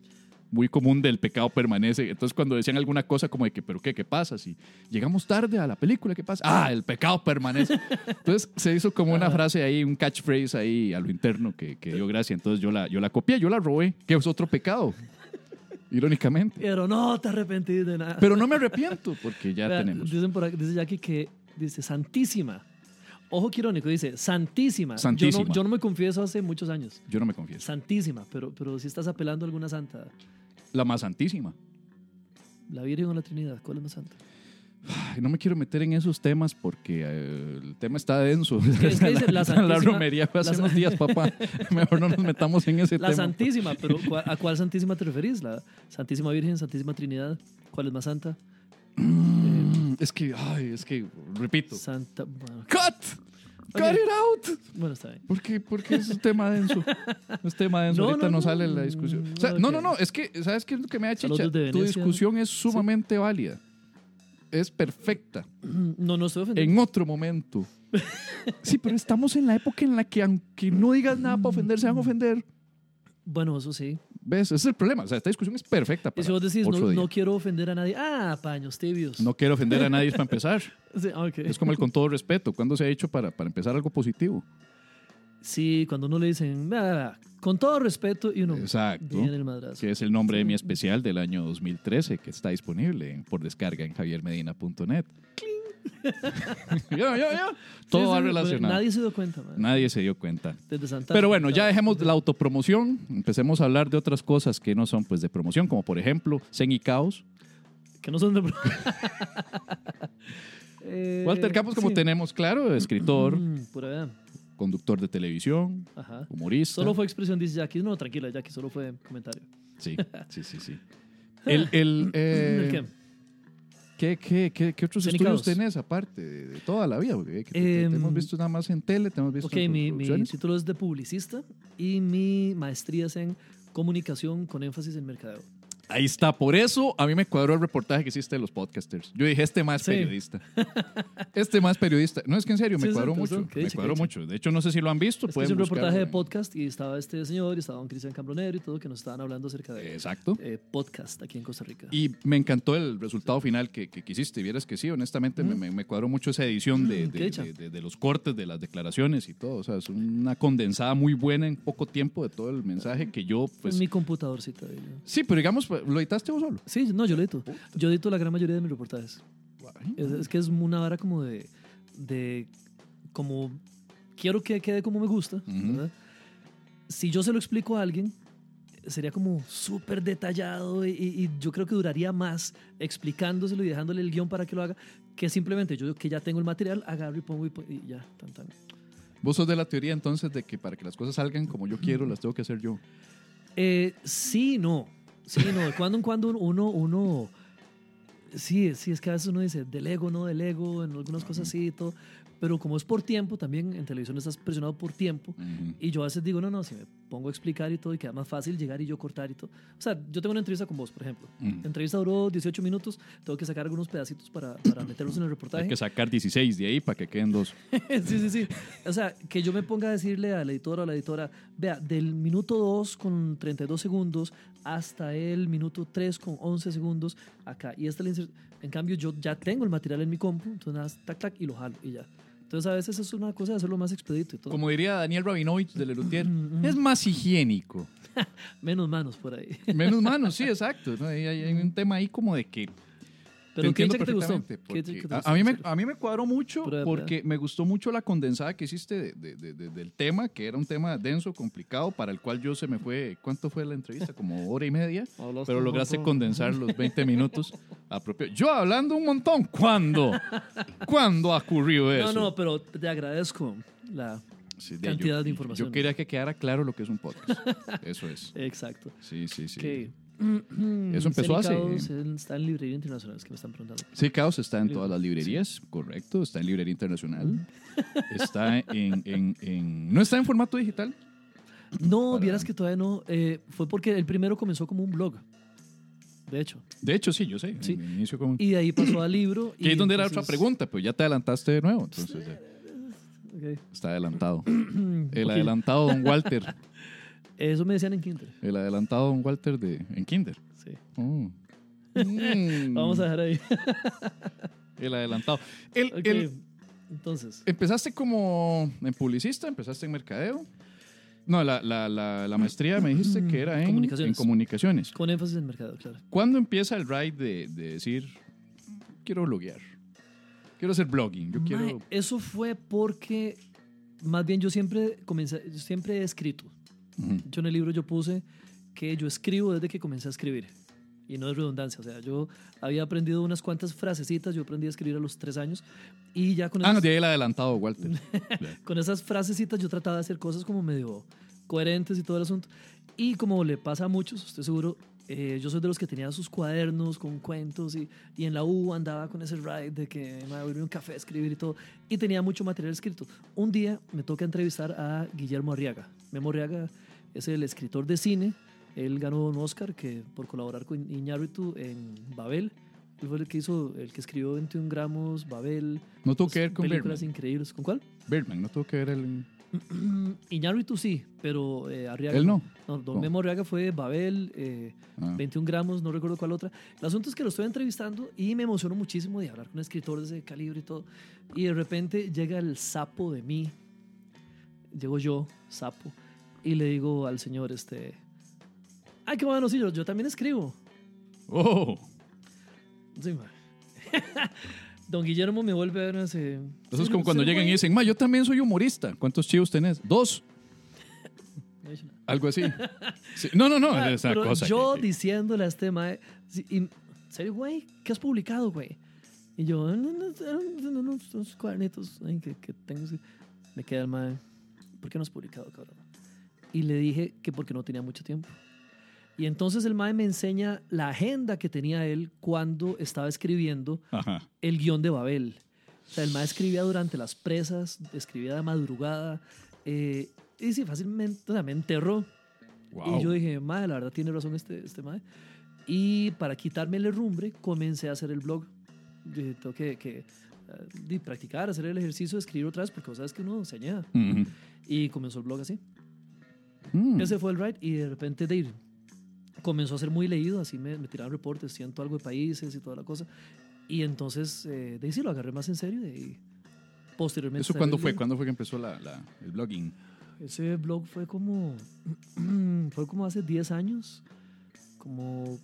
S2: muy común del pecado permanece. Entonces, cuando decían alguna cosa como de que, ¿pero qué? ¿Qué pasa? Si llegamos tarde a la película, ¿qué pasa? Ah, el pecado permanece. Entonces, se hizo como una frase ahí, un catchphrase ahí a lo interno que, que dio gracia. Entonces, yo la, yo la copié, yo la robé, que es otro pecado, irónicamente.
S1: Pero no te arrepentís de nada.
S2: Pero no me arrepiento, porque ya tenemos.
S1: Dicen por aquí, dice Jackie que dice Santísima. Ojo que irónico, dice Santísima. Yo
S2: Santísima.
S1: no, yo no me confieso hace muchos años.
S2: Yo no me confieso.
S1: Santísima, pero, pero si estás apelando a alguna santa.
S2: La más santísima.
S1: La Virgen o la Trinidad, ¿cuál es más santa?
S2: No me quiero meter en esos temas porque eh, el tema está denso.
S1: es que dice la Santísima-
S2: romería fue hace
S1: la-
S2: unos días, papá. Mejor no nos metamos en ese
S1: La
S2: tema.
S1: Santísima, pero ¿cuál- ¿a cuál Santísima te referís? ¿La Santísima Virgen, Santísima Trinidad? ¿Cuál es más santa?
S2: Mm, Es que, ay, es que, repito.
S1: Santa. Bueno,
S2: ¡Cut! ¡Cut it out!
S1: bueno, está bien.
S2: Porque, porque es un tema denso. Es tema denso.
S1: No,
S2: Ahorita
S1: no,
S2: no, sale la discusión. O sea,
S1: Ok.
S2: No, no, no. Es que, ¿sabes qué es lo que me da chicha? Tu discusión es sumamente válida. Es perfecta.
S1: No, no estoy ofendiendo.
S2: en otro momento. Sí, pero estamos en la época en la que aunque no digas nada para ofender, se van a ofender.
S1: Bueno, eso sí.
S2: ¿Ves? Ese es el problema. O sea, esta discusión es perfecta.
S1: Y
S2: Para
S1: si vos decís, no, quiero ofender a nadie. Ah, paños tibios.
S2: No quiero ofender a nadie para empezar.
S1: Sí.
S2: Es como el con todo respeto. ¿Cuándo se ha hecho para, para empezar algo positivo?
S1: Sí, cuando uno le dicen, con todo respeto, y uno
S2: Exacto.
S1: viene el madrazo.
S2: Que es el nombre de mi especial del año 2013 que está disponible por descarga en javiermedina.net. yo, yo, yo. Todo
S1: Sí,
S2: va
S1: sí,
S2: relacionado.
S1: Nadie se dio cuenta, man.
S2: Nadie se dio cuenta.
S1: Desde Santa
S2: Pero bueno, ya dejemos la autopromoción, empecemos a hablar de otras cosas que no son pues de promoción, como por ejemplo Zen y Caos.
S1: Que no son de... Eh,
S2: Walter Campos, como
S1: sí.
S2: tenemos claro, escritor,
S1: Mm, pura
S2: conductor de televisión,
S1: Ajá.
S2: humorista.
S1: Solo fue expresión, dice Jackie. No, tranquila, Jackie, solo fue comentario.
S2: Sí, sí, sí, sí. El, el, eh,
S1: ¿El qué?
S2: ¿Qué, qué, qué, qué otros
S1: y
S2: estudios
S1: Caos.
S2: tenés aparte de, de toda la vida? Porque, que te- te- te
S1: Em,
S2: hemos visto nada más en tele, te hemos visto
S1: Ok,
S2: en
S1: mi, mi
S2: producciones.
S1: título es de publicista y mi maestría es en comunicación con énfasis en mercadeo.
S2: Ahí está. Por eso a mí me cuadró el reportaje que hiciste de los podcasters. Yo dije, este más
S1: Sí.
S2: periodista. Este más periodista. No, es que en serio, me
S1: Sí,
S2: cuadró mucho. Me
S1: dicha,
S2: cuadró mucho. De hecho, no sé si lo han visto.
S1: Es que un reportaje de podcast y estaba este señor y estaba don Cristian Cambronero y todo que nos estaban hablando acerca de
S2: Exacto.
S1: eh, podcast aquí en Costa Rica.
S2: Y me encantó el resultado final que, que, que hiciste. Vieras que sí, honestamente, me, me- me cuadró mucho esa edición de,
S1: Mm,
S2: de, de- de- de los cortes, de las declaraciones y todo. O sea, es una condensada muy buena en poco tiempo de todo el mensaje que yo, pues...
S1: en mi computadorcita.
S2: Sí, pero digamos, pues, ¿lo editaste vos solo?
S1: Sí, no, yo lo edito. Yo edito la gran mayoría de mis reportajes. Es, es que es una vara como de, de como quiero que quede como me gusta,
S2: Ujú.
S1: ¿verdad? Si yo se lo explico a alguien, sería como súper detallado y, y- yo creo que duraría más explicándoselo y dejándole el guion para que lo haga que simplemente yo que ya tengo el material, agarro y pongo y, y ya, tan, tan.
S2: Vos sos de la teoría entonces de que para que las cosas salgan como yo quiero, las tengo que hacer yo.
S1: Eh, sí, no. Sí, no. De cuando en cuando uno, uno. Sí, sí, es que a veces uno dice del ego, no del ego, en algunas cosas sí y todo. Pero como es por tiempo, también en televisión estás presionado por tiempo.
S2: Ujú.
S1: Y yo a veces digo, no, no, si me pongo a explicar y todo, y queda más fácil llegar y yo cortar y todo. O sea, yo tengo una entrevista con vos, por ejemplo.
S2: Ujú.
S1: La entrevista duró 18 minutos, tengo que sacar algunos pedacitos para, para meterlos en el reportaje.
S2: Hay que sacar 16 de ahí para que queden dos.
S1: sí, sí, sí. O sea, que yo me ponga a decirle al editor o a la editora, vea, del minuto 2 con 32 segundos hasta el minuto 3 con 11 segundos acá. Y esta la En cambio, yo ya tengo el material en mi compu, entonces nada, tac, tac, y lo jalo y ya. Entonces a veces es una cosa de hacerlo más expedito y todo.
S2: Como diría Daniel Rabinovich de Lelutier,
S1: Mm,
S2: es más higiénico.
S1: Menos manos por ahí.
S2: Menos manos, sí, exacto. ¿no? Hay, hay un tema ahí como de que
S1: Pero qué
S2: entiendo
S1: dicha que te gustó.
S2: a, mí me, a mí me cuadró mucho
S1: Prueba,
S2: porque me gustó mucho la condensada que hiciste de- de- de- de- del tema, que era un tema denso, complicado, para el cual yo se me fue, ¿cuánto fue la entrevista? Como hora y media, pero lograste condensar los 20 minutos a propio. Yo hablando un montón, ¿cuándo? ¿Cuándo ha ocurrido eso?
S1: No, no, pero te agradezco la...
S2: Sí,
S1: cantidad
S2: yo-
S1: de información.
S2: Yo quería que quedara claro lo que es un podcast. Eso es.
S1: Exacto.
S2: Sí, sí, sí.
S1: Que,
S2: Eso empezó hace-
S1: en- Está en librería internacional, es que me están preguntando.
S2: Sí, Caos está en todas las librerías, correcto. Está en librería internacional. Está en, en- en- ¿No está en formato digital?
S1: No,
S2: Para-
S1: vieras que todavía no. eh, fue porque el primero comenzó como un blog. De hecho.
S2: De hecho, sí, yo sé.
S1: Sí.
S2: En inicio como...
S1: Y de ahí pasó al libro. Y
S2: es donde era otra pregunta, pero ya te adelantaste de nuevo. Entonces, está adelantado. El adelantado Don Walter.
S1: Eso me decían en Kinder.
S2: El adelantado Don Walter de, en Kinder.
S1: Sí.
S2: Oh. Mm.
S1: Vamos a dejar ahí.
S2: El adelantado. El,
S1: Entonces.
S2: ¿Empezaste como en publicista? ¿Empezaste en mercadeo? No, la, la, la, la maestría me dijiste que era en
S1: Comunicaciones.
S2: en comunicaciones.
S1: Con énfasis en mercado, claro.
S2: ¿Cuándo empieza el ride de, de decir, quiero bloguear? Quiero hacer blogging, yo quiero...
S1: Eso fue porque, más bien yo siempre comencé, yo siempre he escrito. Yo en el libro yo puse que yo escribo desde que comencé a escribir. Y no es redundancia, o sea, yo había aprendido unas cuantas frasecitas, yo aprendí a escribir a los tres años y ya con
S2: Ah, no,
S1: esas,
S2: ahí el adelantado, Walter. Ya.
S1: con esas frasecitas yo trataba de hacer cosas como medio coherentes y todo el asunto. Y como le pasa a muchos, estoy seguro, eh, yo soy de los que tenía sus cuadernos con cuentos y, y en la U andaba con ese ride de que me voy a ir a un café a escribir y todo. Y tenía mucho material escrito. Un día me toca entrevistar a Guillermo Arriaga. Memo Arriaga es el escritor de cine. Él ganó un Oscar que, por colaborar con Iñárritu en Babel. Él fue el que hizo, el que escribió 21 gramos, Babel.
S2: No tuvo que ver con
S1: películas
S2: Birdman.
S1: increíbles. ¿Con cuál?
S2: Birdman, no tuvo que ver el...
S1: Iñárritu sí, pero eh, Arriaga.
S2: Él no.
S1: No, Don
S2: No.
S1: Memo Arriaga fue Babel, eh,
S2: Ah.
S1: 21 gramos, no recuerdo cuál otra. El asunto es que lo estoy entrevistando y me emociono muchísimo de hablar con un escritor de ese calibre y todo. Y de repente llega el sapo de mí, llego yo, sapo, y le digo al señor, este, ay, qué bueno, sí, yo, yo también escribo.
S2: Oh,
S1: Sí. Don Guillermo me vuelve a ver ese...
S2: eso es como cuando llegan y dicen, ma, yo también soy humorista. ¿Cuántos chivos tenés? Dos. Algo así. Sí. No, no, no,
S1: Ah,
S2: esa
S1: pero
S2: cosa.
S1: yo
S2: que-
S1: diciéndole a este mae, ¿serio, güey? ¿Qué has publicado, güey? Y yo, no, no, no, no, no, unos cuadernitos que, que tengo. así". Me queda el mae, ¿por qué no has publicado, cabrón? Y le dije que porque no tenía mucho tiempo. Y entonces el mae me enseña la agenda que tenía él cuando estaba escribiendo
S2: Ajá.
S1: el guion de Babel. O sea, el mae escribía durante las presas, escribía de madrugada. eh, y sí, fácilmente, o sea, me enterró.
S2: Wow.
S1: Y yo dije, madre, la verdad tiene razón este, este madre. Y para quitarme el herrumbre, comencé a hacer el blog. Dije, tengo que, que, eh, practicar, hacer el ejercicio de escribir otra vez, porque vos sabes que uno se añada.
S2: Ujú.
S1: Y comenzó el blog así.
S2: Mm.
S1: Ese fue el ride y de repente de, comenzó a ser muy leído, así me, me tiraban reportes, siento algo de países y toda la cosa. Y entonces eh, de ahí sí lo agarré más en serio y posteriormente...
S2: ¿Eso cuándo fue? ¿Cuándo fue que empezó la, la- el blogging?
S1: Ese blog fue como, fue como hace 10 años, como,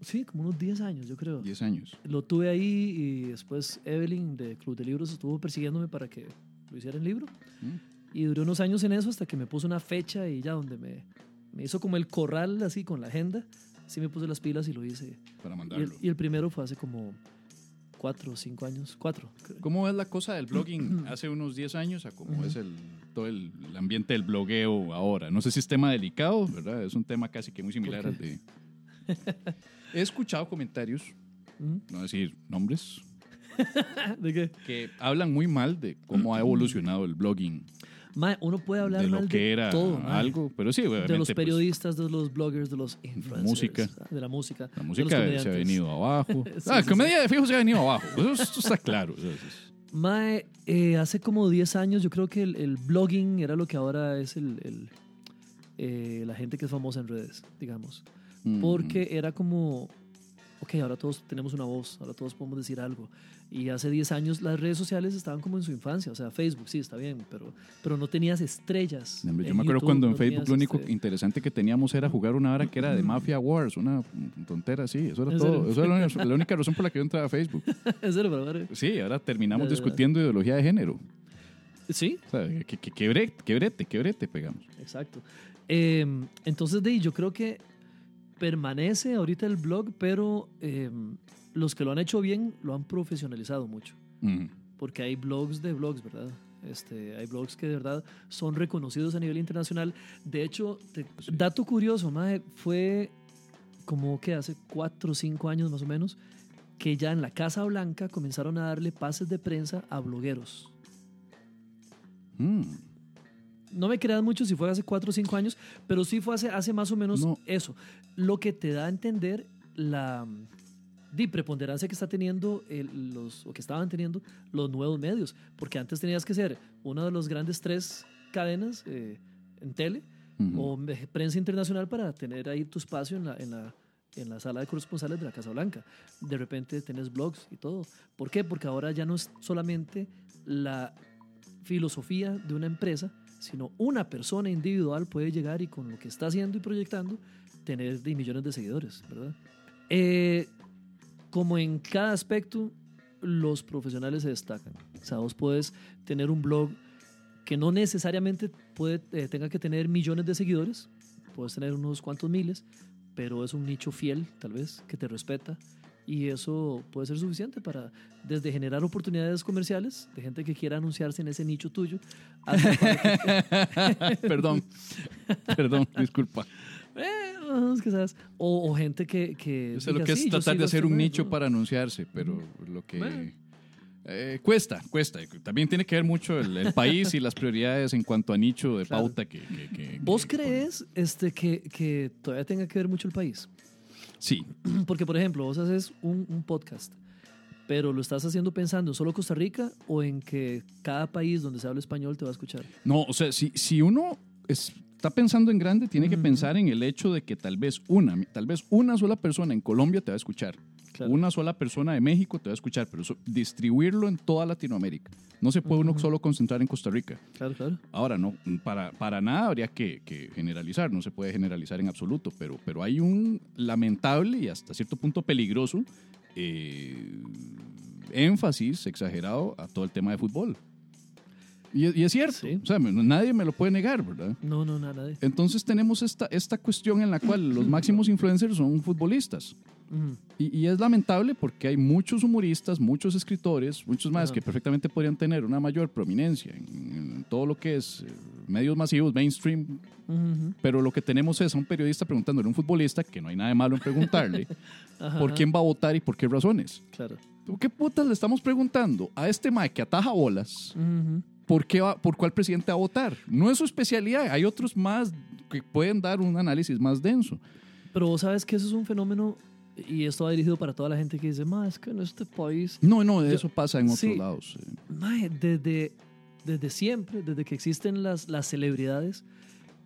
S1: sí, como unos 10 años yo creo.
S2: 10 años.
S1: Lo tuve ahí y después Evelyn de Club de Libros estuvo persiguiéndome para que lo hiciera en libro.
S2: Mm.
S1: Y duré unos años en eso hasta que me puso una fecha y ya donde me, me hizo como el corral así con la agenda. Así me puse las pilas y lo hice.
S2: Para
S1: Y el,
S2: mandarlo.
S1: y el primero fue hace como cuatro o cinco años. Cuatro. creo.
S2: ¿Cómo es la cosa del blogging hace unos 10 años a cómo es el, todo el, el ambiente del blogueo ahora? No sé si es tema delicado, ¿verdad? Es un tema casi que muy similar
S1: ¿Por
S2: al de... He escuchado comentarios,
S1: Ujú.
S2: no decir nombres,
S1: ¿De qué?
S2: que hablan muy mal de cómo ha evolucionado el blogging,
S1: Mae, uno puede hablar
S2: de lo
S1: mal
S2: que
S1: de
S2: era
S1: todo. mae.
S2: algo, pero sí, obviamente.
S1: de los
S2: pues,
S1: periodistas, de los bloggers, de los influencers,
S2: música.
S1: de la música,
S2: la música se ha venido abajo.
S1: Sí,
S2: ah,
S1: sí,
S2: comedia de fijo se ha venido abajo. Eso, eso está claro. Eso es-
S1: Mae, eh, hace como 10 años yo creo que el, el blogging era lo que ahora es el, el, eh, la gente que es famosa en redes, digamos.
S2: Mm.
S1: Porque era como, ok, ahora todos tenemos una voz, ahora todos podemos decir algo. Y hace 10 años las redes sociales estaban como en su infancia, o sea, Facebook sí, está bien, pero, pero no tenías estrellas.
S2: Yo me acuerdo cuando en
S1: no
S2: Facebook lo único
S1: este,
S2: interesante que teníamos era jugar una hora que era de Mafia Wars, una tontera así. Eso era
S1: ¿En
S2: todo. Eso era la única- la única razón por la que yo entraba a Facebook. Sí, ahora terminamos
S1: Ya, ya, ya.
S2: discutiendo ideología de género.
S1: Sí,
S2: O sea, que, que, que brete, que brete, pegamos.
S1: Exacto. Eh, entonces, de yo creo que permanece ahorita el blog, pero eh, los que lo han hecho bien lo han profesionalizado mucho.
S2: Ujú.
S1: Porque hay blogs de blogs, ¿verdad? Este, hay blogs que de verdad son reconocidos a nivel internacional. De hecho, te- dato curioso, mae, fue como que hace cuatro o cinco años más o menos, que ya en la Casa Blanca comenzaron a darle pases de prensa a blogueros.
S2: Mm.
S1: No me creas mucho si fue hace 4 o 5 años, pero sí fue hace, hace más o menos
S2: No.
S1: eso. Lo que te da a entender la mm, di, preponderancia que está teniendo el- los, o que estaban teniendo los nuevos medios. Porque antes tenías que ser una de los grandes tres cadenas eh, en tele
S2: Ujú.
S1: o me- prensa internacional para tener ahí tu espacio en la, en la, en la sala de corresponsales de la Casa Blanca. De repente tenés blogs y todo. ¿Por qué? Porque ahora ya no es solamente la filosofía de una empresa, sino una persona individual puede llegar y con lo que está haciendo y proyectando tener de millones de seguidores, ¿verdad? Eh, como en cada aspecto, los profesionales se destacan. O sea, vos puedes tener un blog que no necesariamente puede, eh, tenga que tener millones de seguidores, puedes tener unos cuantos miles, pero es un nicho fiel, tal vez, que te respeta. Y eso puede ser suficiente para, desde generar oportunidades comerciales de gente que quiera anunciarse en ese nicho tuyo, hasta que-
S2: perdón, perdón, disculpa.
S1: Eh, o, o gente que... que
S2: Yo sé lo
S1: diga,
S2: que es
S1: "Sí,
S2: tratar de hacer
S1: este
S2: un
S1: mae",
S2: nicho
S1: ¿no?
S2: para anunciarse, pero lo que
S1: Bueno.
S2: eh, cuesta, cuesta. También tiene que ver mucho el, el país y las prioridades en cuanto a nicho de
S1: Claro.
S2: pauta que, que- que-
S1: ¿Vos
S2: que-
S1: crees este, que, que todavía tenga que ver mucho el país?
S2: Sí,
S1: Porque, por ejemplo, vos haces un, un podcast, pero lo estás haciendo pensando en solo Costa Rica o en que cada país donde se habla español te va a escuchar.
S2: No, o sea, si, si uno es- está pensando en grande, tiene que pensar en el hecho de que tal vez una, tal vez una sola persona en Colombia te va a escuchar.
S1: Claro.
S2: Una sola persona de México te va a escuchar, pero eso- distribuirlo en toda Latinoamérica. No se puede uno solo concentrar en Costa Rica.
S1: Claro, claro.
S2: Ahora, no, para, para nada habría que, que generalizar, no se puede generalizar en absoluto, pero, pero hay un lamentable y hasta cierto punto peligroso eh, énfasis exagerado a todo el tema de fútbol. Y, es cierto,
S1: Sí.
S2: o sea, me- nadie me lo puede negar, ¿verdad?
S1: No, no, nada.
S2: Entonces tenemos esta, esta cuestión en la cual los máximos influencers son futbolistas.
S1: Ujú.
S2: Y, y es lamentable porque hay muchos humoristas, muchos escritores, muchos más
S1: Ajá.
S2: que perfectamente podrían tener una mayor prominencia en, en todo lo que es eh, medios masivos, mainstream,
S1: Ujú.
S2: pero lo que tenemos es a un periodista preguntándole a un futbolista, que no hay nada de malo en preguntarle, por quién va a votar y por qué razones.
S1: Claro.
S2: ¿Qué putas le estamos preguntando a este Mike que ataja bolas? ¿Por, qué va, ¿Por cuál presidente va a votar? No es su especialidad. Hay otros más que pueden dar un análisis más denso.
S1: Pero vos sabes que eso es un fenómeno, y esto va dirigido para toda la gente que dice, ma, es que en este país,
S2: No, no,
S1: Yo-
S2: eso pasa en otros
S1: sí.
S2: lados.
S1: mae, desde, desde siempre, desde que existen las, las celebridades,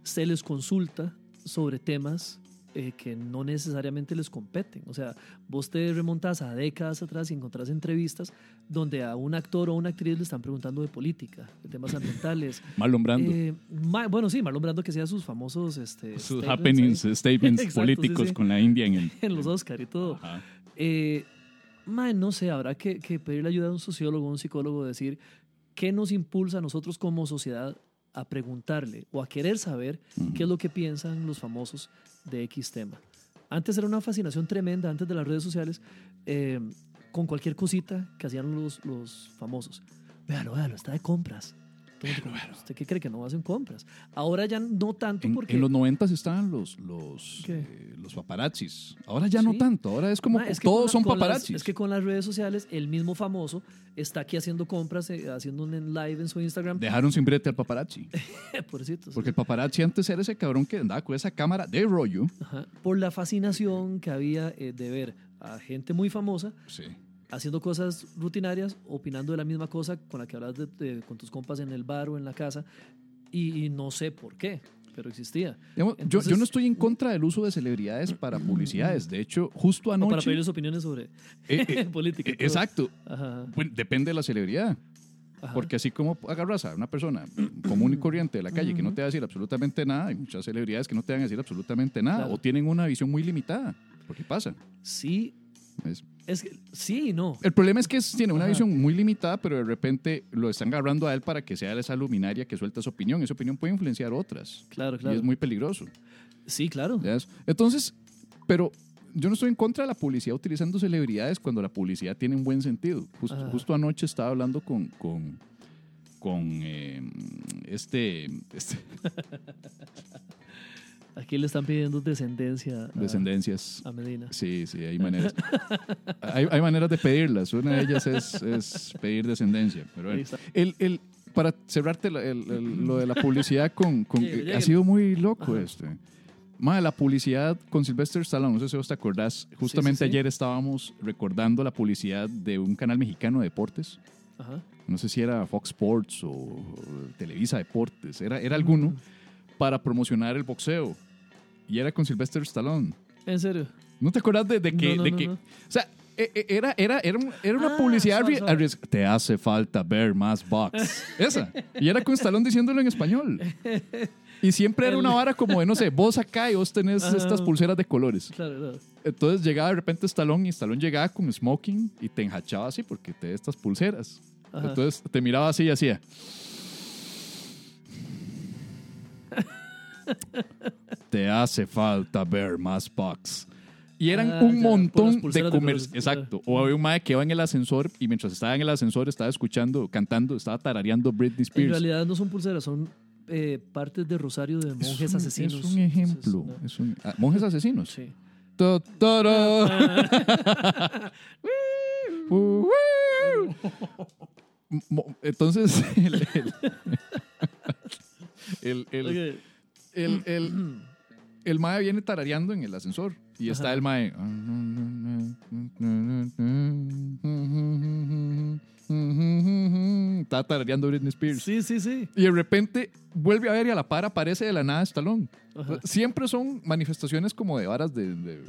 S1: se les consulta sobre temas eh, que no necesariamente les competen. O sea, vos te remontas a décadas atrás y encontrás entrevistas donde a un actor o una actriz le están preguntando de política, de temas ambientales.
S2: Marlon Brando.
S1: Eh, ma- bueno, sí, Marlon Brando que hacía sus famosos este,
S2: Sus
S1: statements
S2: happenings, eh, statements
S1: Exacto,
S2: políticos
S1: sí, sí.
S2: con la India en el.
S1: en los Oscar y todo. Eh, no sé, habrá que, que pedirle ayuda a un sociólogo, a un psicólogo, decir qué nos impulsa a nosotros como sociedad a preguntarle o a querer saber qué es lo que piensan los famosos de X tema. Antes era una fascinación tremenda, antes de las redes sociales, eh, con cualquier cosita que hacían los, los famosos. Véalo, véalo, está de compras. Todo mundo ¿Usted qué cree que no hacen compras? Ahora ya no tanto
S2: En,
S1: porque...
S2: en los noventas estaban los eh, los paparazzis. Ahora ya no tanto. Ahora es como
S1: Ma, es que con
S2: todos
S1: la-
S2: son
S1: las-
S2: paparazzis.
S1: es que con las redes sociales, el mismo famoso está aquí haciendo compras, eh, haciendo un live en su Instagram.
S2: Dejaron sin brete al paparazzi. Porque el paparazzi antes era ese cabrón que andaba con esa cámara de rollo.
S1: Ajá. Por la fascinación que había eh, de ver a gente muy famosa
S2: Sí.
S1: Haciendo cosas rutinarias, opinando de la misma cosa con la que hablas de- de- con tus compas en el bar o en la casa. Y, y no sé por qué, pero existía.
S2: Digamos, yo- yo,
S1: Entonces-
S2: no estoy en contra del uso de celebridades para publicidades. De hecho, justo
S1: O para
S2: anoche.
S1: pedirles opiniones sobre
S2: Eh, eh,
S1: política.
S2: eh, exacto.
S1: Ajá,
S2: Bueno, depende de la celebridad.
S1: ajá.
S2: Porque así como agarras a una persona común y corriente de la calle que no te va a decir absolutamente nada, hay muchas celebridades que no te van a decir absolutamente nada
S1: Claro.
S2: o tienen una visión muy limitada. Porque pasa.
S1: Sí,
S2: ¿ves?
S1: Es que, sí y no.
S2: El problema es que tiene una
S1: Ajá.
S2: visión muy limitada, pero de repente lo están agarrando a él para que sea esa luminaria que suelta su opinión. Esa opinión puede influenciar otras.
S1: Claro,
S2: Y
S1: claro.
S2: es muy peligroso.
S1: Sí, claro.
S2: Entonces, pero yo no estoy en contra de la publicidad utilizando celebridades cuando la publicidad tiene un buen sentido. Justo anoche estaba hablando con, con, con eh, este, este-
S1: Aquí le están pidiendo descendencia a,
S2: descendencias.
S1: a Medina.
S2: Sí, sí, hay maneras. hay, hay maneras de pedirlas. Una de ellas es, es pedir descendencia. Pero bueno. el, el, para cerrarte el- el- lo de la publicidad con... con- eh, ha sido muy loco
S1: Ajá.
S2: este. Madre, la publicidad con Sylvester Stallone, no sé si vos te acordás, justamente
S1: sí.
S2: ayer estábamos recordando la publicidad de un canal mexicano de deportes.
S1: Ajá.
S2: No sé si era Fox Sports o Televisa Deportes, era, era alguno para promocionar el boxeo. Y era con Sylvester Stallone.
S1: ¿En serio?
S2: ¿No te acuerdas de, de que...
S1: No, no,
S2: de
S1: no,
S2: que-. O sea, e- e- era, era, era, era una
S1: Ah,
S2: publicidad Te hace falta ver más box. Esa. Y era con Stallone diciéndolo en español. Y siempre era una vara como de, no sé, vos acá y vos tenés
S1: Ajá.
S2: estas pulseras de colores.
S1: Claro, claro.
S2: Entonces llegaba de repente Stallone y Stallone llegaba con smoking y te enjachaba así porque te da estas pulseras.
S1: Ajá.
S2: Entonces te miraba así y hacía. Te hace falta ver más box. Y eran
S1: Ah,
S2: un
S1: ya,
S2: montón de comerciales. Exacto. O había un mae que iba en el ascensor y mientras estaba en el ascensor estaba escuchando, cantando, estaba tarareando Britney
S1: En
S2: Spears.
S1: realidad no son pulseras, son eh, partes de rosario de
S2: Es
S1: monjes
S2: un-
S1: asesinos.
S2: Es un ejemplo.
S1: Entonces, no.
S2: es un- ah, monjes asesinos.
S1: Sí.
S2: Entonces, el, el, el, el,
S1: Ok.
S2: El, el- el mae viene tarareando en el ascensor y está el mae. Está tarareando Britney Spears.
S1: Sí, sí, sí.
S2: Y de repente vuelve a ver y a la par aparece de la nada Stallone.
S1: Ajá.
S2: Siempre son manifestaciones como de varas de,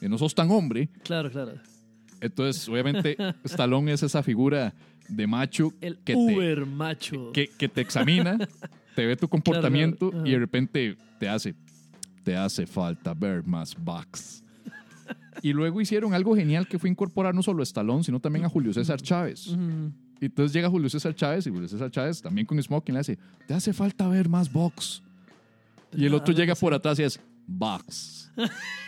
S2: no sos tan hombre.
S1: Claro, claro.
S2: Entonces, obviamente, Stallone es esa figura de macho
S1: El
S2: que te,
S1: uber macho.
S2: que, que te examina, te ve tu comportamiento
S1: claro.
S2: y de repente te hace, te hace falta ver más bucks. Y luego hicieron algo genial que fue incorporar no solo a Stallone, sino también a Julio César Chávez. Y entonces llega Julio César Chávez y Julio César Chávez también con Smoking le hace, te hace falta ver más box. Y el otro llega por atrás y es, box.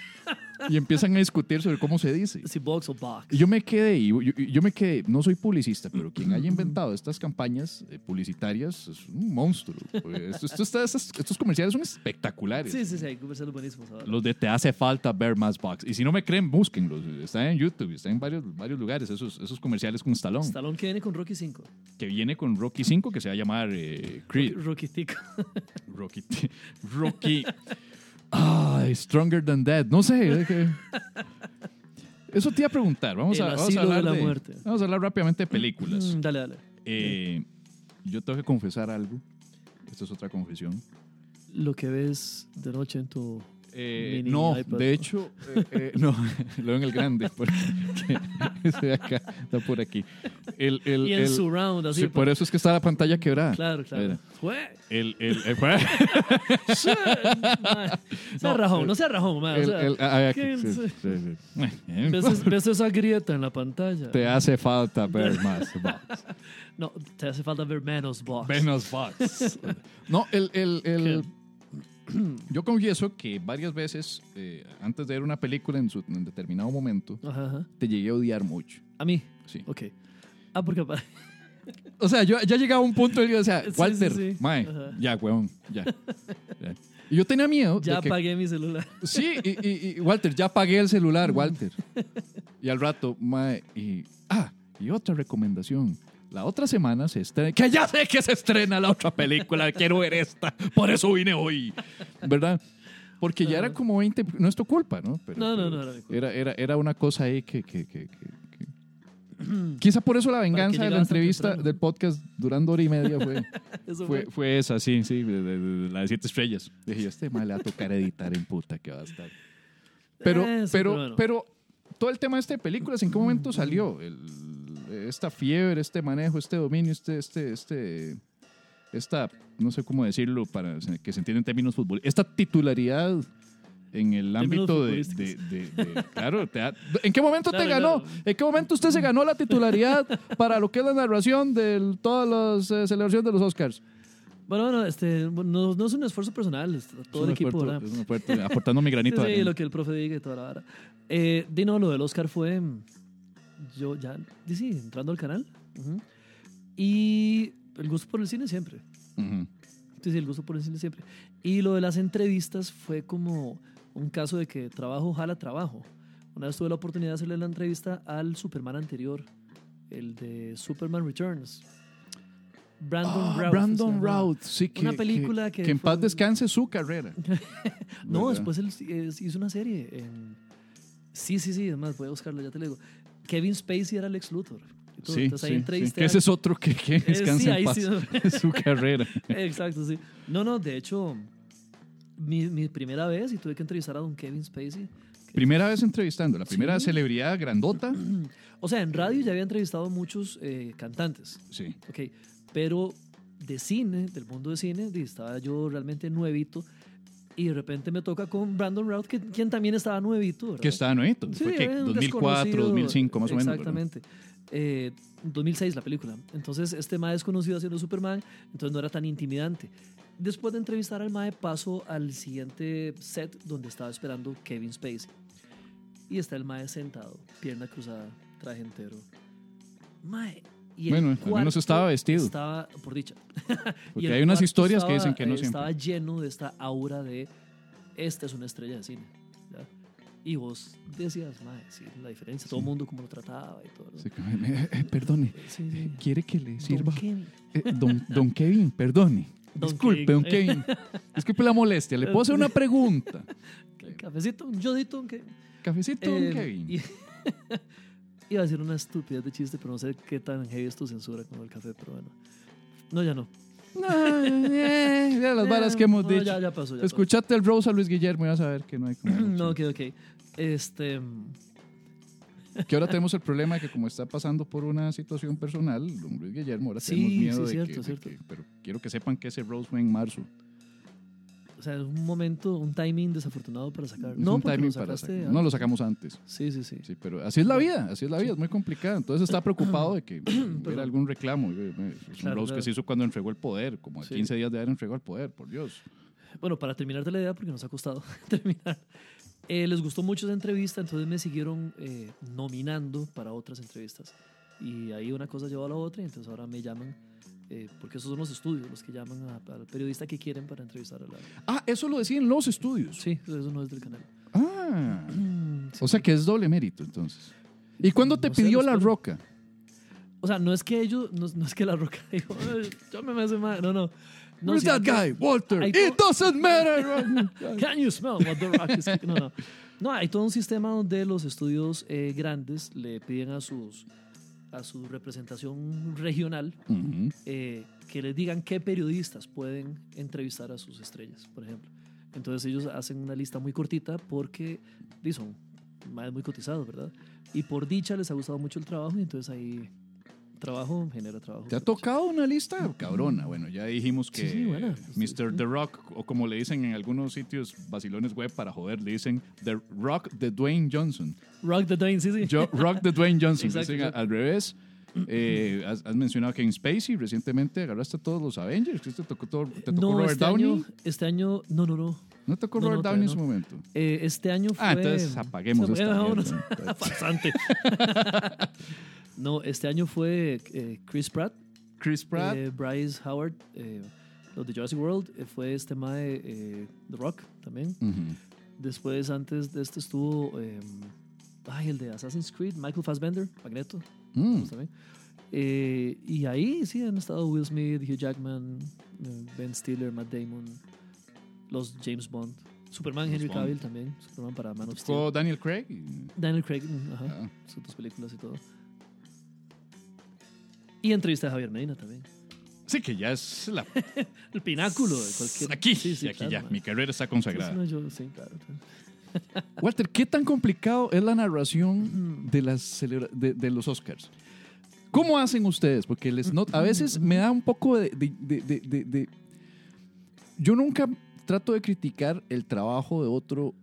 S2: y empiezan a discutir sobre cómo se dice.
S1: Si box o box.
S2: Y yo me quedé, y yo, me quedé, no soy publicista, pero quien haya inventado estas campañas eh, publicitarias es un monstruo. Esto- esto está- estos, estos comerciales son espectaculares.
S1: Sí, sí, sí, hay comerciales buenísimos ahora.
S2: Los de te hace falta ver más box. Y si no me creen, búsquenlos. Están en YouTube, están en varios, varios lugares, esos, esos comerciales con Stallone.
S1: Stallone que viene con Rocky 5.
S2: Que viene con Rocky 5, que se va a llamar eh, Creed.
S1: Rocky Tico.
S2: Rocky. Rocky. Ay, Stronger Than Dead. No sé. es que- Eso te iba a preguntar. Vamos, a, vamos a
S1: asilo
S2: hablar
S1: de la
S2: de-
S1: muerte.
S2: Vamos a hablar rápidamente de películas.
S1: Mm, dale, dale.
S2: Eh, yo tengo que confesar algo. Esta es otra confesión.
S1: Lo que ves de noche en tu...
S2: Eh, no,
S1: iPad.
S2: de hecho, eh, eh, no, lo veo en el grande, porque ese de acá está por aquí. El, el,
S1: y en
S2: el-
S1: surround, así.
S2: sí, por eso es que está la pantalla quebrada.
S1: Claro, claro.
S2: El, el.
S1: Sea
S2: No,
S1: rajón, no sea rajón, mae, o
S2: el-
S1: sea,
S2: el- ah, aquí,
S1: ¿qué-
S2: sí, sí, sí.
S1: ¿ves, es- ves esa grieta en la pantalla?
S2: Te hace falta ver más box.
S1: No, te hace falta ver menos box.
S2: Menos box. No, el, el- yo confieso que varias veces, eh, antes de ver una película en, su, en determinado momento,
S1: Ajá, ajá.
S2: te llegué a odiar mucho.
S1: A mí,
S2: Sí.
S1: ok. Ah, porque...
S2: O sea, yo ya llegaba a un punto y yo decía,
S1: Sí,
S2: Walter,
S1: sí, sí.
S2: mae,
S1: Ajá.
S2: ya, weón, ya. ya. Y yo tenía miedo.
S1: Ya
S2: de que,
S1: apagué mi celular.
S2: Sí, y, y- y, Walter, ya apagué el celular, Walter. Y al rato, mae, y. Ah, y otra recomendación. La otra semana se estrena. Que ya sé que se estrena la otra película. Quiero ver esta. Por eso vine hoy. ¿Verdad? Porque ya era como 20. No es tu culpa, ¿no? Pero-
S1: No, no, no era.
S2: Era, era, era una cosa ahí que. que, que, que- Quizá por eso la venganza de la entrevista del podcast durando hora y media fue, fue,
S1: fue.
S2: fue esa, sí, sí, de, de- de la de siete estrellas. Dije, este mal le va a tocar editar en puta que va a estar. Pero, pero,
S1: pero
S2: todo el tema de este de películas, ¿en qué momento salió? El- esta fiebre, este manejo, este dominio, este, este, este, esta, no sé cómo decirlo para que se entienda en términos fútbol, esta titularidad en el ámbito de, de- de- de- claro, te ¿en qué momento te ganó?
S1: claro.
S2: ¿En qué momento usted se ganó la titularidad para lo que es la narración de todas las eh, celebraciones de los Oscars?
S1: Bueno, bueno, este, no, no es un esfuerzo personal, es todo el
S2: Es
S1: equipo,
S2: esfuerzo- es aportando mi granito
S1: sí, lo que el profe diga y toda la vara. Eh, di no, lo del Oscar fue. Yo ya. sí, entrando al canal. ujú, Y el gusto por el cine siempre.
S2: Ujú.
S1: Sí, sí, el gusto por el cine siempre. Y lo de las entrevistas fue como un caso de que trabajo jala trabajo. Una vez tuve la oportunidad de hacerle la entrevista al Superman anterior, el de Superman Returns. Brandon
S2: Ah,
S1: Routh.
S2: Brandon. Routh, sí, que,
S1: Una película que
S2: en
S1: fue
S2: paz
S1: un-
S2: descanse su carrera.
S1: No,
S2: ¿Verdad?
S1: después él eh, hizo una serie. En... Sí, sí, sí, además voy a buscarlo, ya te lo digo. Kevin Spacey era Lex Luthor. todo.
S2: Sí,
S1: Entonces ahí
S2: sí, sí. Que ese es otro que, que
S1: Eh,
S2: descansa
S1: sí,
S2: en paz su carrera.
S1: Exacto, sí. No, no, de hecho, mi, mi primera vez y tuve que entrevistar a don Kevin Spacey.
S2: Primera vez entrevistando, la primera celebridad grandota.
S1: O sea, en radio ya había entrevistado muchos eh, cantantes,
S2: Sí.
S1: ok, pero de cine, del mundo de cine, estaba yo realmente nuevito y de repente me toca con Brandon Routh, que, quien también estaba nuevito. ¿verdad?
S2: Que estaba nuevito.
S1: Sí,
S2: Fue que
S1: era un
S2: 2004,
S1: desconocido.
S2: 2005 más o menos.
S1: Exactamente. Eh, 2006 la película. Entonces este mae desconocido haciendo Superman, entonces no era tan intimidante. Después de entrevistar al mae paso al siguiente set donde estaba esperando Kevin Spacey. Y está el mae sentado, pierna cruzada, traje entero. Mae. Y
S2: Bueno, al menos estaba vestido.
S1: Estaba, por dicha.
S2: Porque
S1: Y
S2: hay unas historias que
S1: estaba-
S2: dicen que no
S1: eh,
S2: siempre.
S1: Estaba lleno de esta aura de esta es una estrella de cine. ¿ya? Y vos decías, mae, sí, la diferencia, todo el mundo como lo trataba y todo. ¿no?
S2: Sí, que me- eh, perdone,
S1: Sí, sí.
S2: ¿quiere que le
S1: Don
S2: sirva?
S1: Kevin.
S2: Eh, don, don Kevin, perdone.
S1: Don
S2: Disculpe,
S1: Kevin.
S2: don Kevin. Disculpe la molestia. Le puedo hacer una pregunta.
S1: Cafecito, un yodito, un Kevin.
S2: Cafecito, don
S1: Eh,
S2: Kevin.
S1: y- Iba a decir una estupidez de chiste, pero no sé qué tan heavy es tu censura con el café, pero bueno. No, ya no.
S2: No, eh, ya las varas que hemos
S1: No,
S2: dicho.
S1: Ya, ya pasó, ya pasó.
S2: Escuchate el Rose a Luis Guillermo y vas a ver que no hay como.
S1: No, ok, ok. Este.
S2: Que ahora tenemos el problema de que como está pasando por una situación personal, don Luis Guillermo, ahora
S1: Sí,
S2: tenemos miedo
S1: sí,
S2: de,
S1: cierto,
S2: que, de
S1: cierto.
S2: que- Pero quiero que sepan que ese Rose fue en marzo.
S1: O sea, es un momento, un timing desafortunado para sacar. No,
S2: un timing
S1: lo
S2: para sacar. No lo sacamos antes.
S1: Sí, sí, sí.
S2: Sí, pero así es la vida, así es la vida, es muy complicada. Entonces está preocupado de que hubiera algún reclamo. Es un
S1: Claro,
S2: Rose
S1: claro.
S2: que se hizo cuando entregó el poder, como a
S1: Sí.
S2: 15 días de haber entregado el poder, por Dios.
S1: Bueno, para terminarte la idea, porque nos ha costado terminar, eh, les gustó mucho esa entrevista, entonces me siguieron eh, nominando para otras entrevistas. Y ahí una cosa llevó a la otra, y entonces ahora me llaman, eh, porque esos son los estudios los que llaman a- al periodista que quieren para entrevistar a la.
S2: Ah, eso lo decían los estudios.
S1: Sí, eso no es del canal.
S2: Ah,
S1: sí.
S2: o sea que es doble mérito entonces. ¿Y cuándo te
S1: No
S2: pidió la roca?
S1: O sea, no es que ellos, no, no es que la roca dijo, "Ay, yo me hace mal, no, no. No,
S2: Where's that guy? Walter. It doesn't matter.
S1: Can you smell what the rock is? No, no. No, hay todo un sistema donde los estudios eh, grandes le piden a sus a su representación regional eh, que les digan qué periodistas pueden entrevistar a sus estrellas, por ejemplo. Entonces ellos hacen una lista muy cortita porque son muy cotizados, ¿verdad? Y por dicha les ha gustado mucho el trabajo y entonces ahí trabajo genera trabajo.
S2: ¿Te ha tocado una lista cabrona? Bueno, ya dijimos que
S1: Sí.
S2: Mr. The Rock, o como le dicen en algunos sitios vacilones web para joder, le dicen The Rock de Dwayne Johnson.
S1: Rock the Dane, sí, sí.
S2: Yo- Rock de Dwayne Johnson,
S1: Exacto, exacto.
S2: al revés. Eh, has, has mencionado que en Spacey recientemente agarraste a todos los Avengers. ¿Te tocó, todo- te tocó
S1: no,
S2: Robert
S1: este
S2: Downey?
S1: año, este año, no, no, no.
S2: ¿No tocó Robert Downey en su momento?
S1: Eh, este año fue.
S2: Ah, entonces apaguemos esta mierda.
S1: No, este año fue eh, Chris Pratt,
S2: Chris Pratt.
S1: eh, Bryce Howard, los de Jurassic World, fue este mae The Rock también. Después, antes de este estuvo. eh, ay, el de Assassin's Creed, Michael Fassbender, Magneto.
S2: Mm.
S1: también. Y ahí sí han estado Will Smith, Hugh Jackman, Ben Stiller, Matt Damon, los James Bond, Superman,
S2: James
S1: Henry
S2: Bond.
S1: Cavill también, Superman para Man of Steel,
S2: Daniel Craig.
S1: Daniel Craig, mm, ajá,
S2: Ah.
S1: sus dos películas y todo. Y entrevista a Javier Medina también.
S2: Sí, que ya es la...
S1: El pináculo de cualquier.
S2: Aquí,
S1: Sí, sí,
S2: y aquí
S1: claro,
S2: ya.
S1: man.
S2: Mi carrera está consagrada.
S1: no, yo- sí, claro.
S2: Walter, ¿qué tan complicado es la narración de, las celebra- de, de los Oscars? ¿Cómo hacen ustedes? Porque les not- a veces me da un poco de- de- de- Yo nunca trato de criticar el trabajo de otro,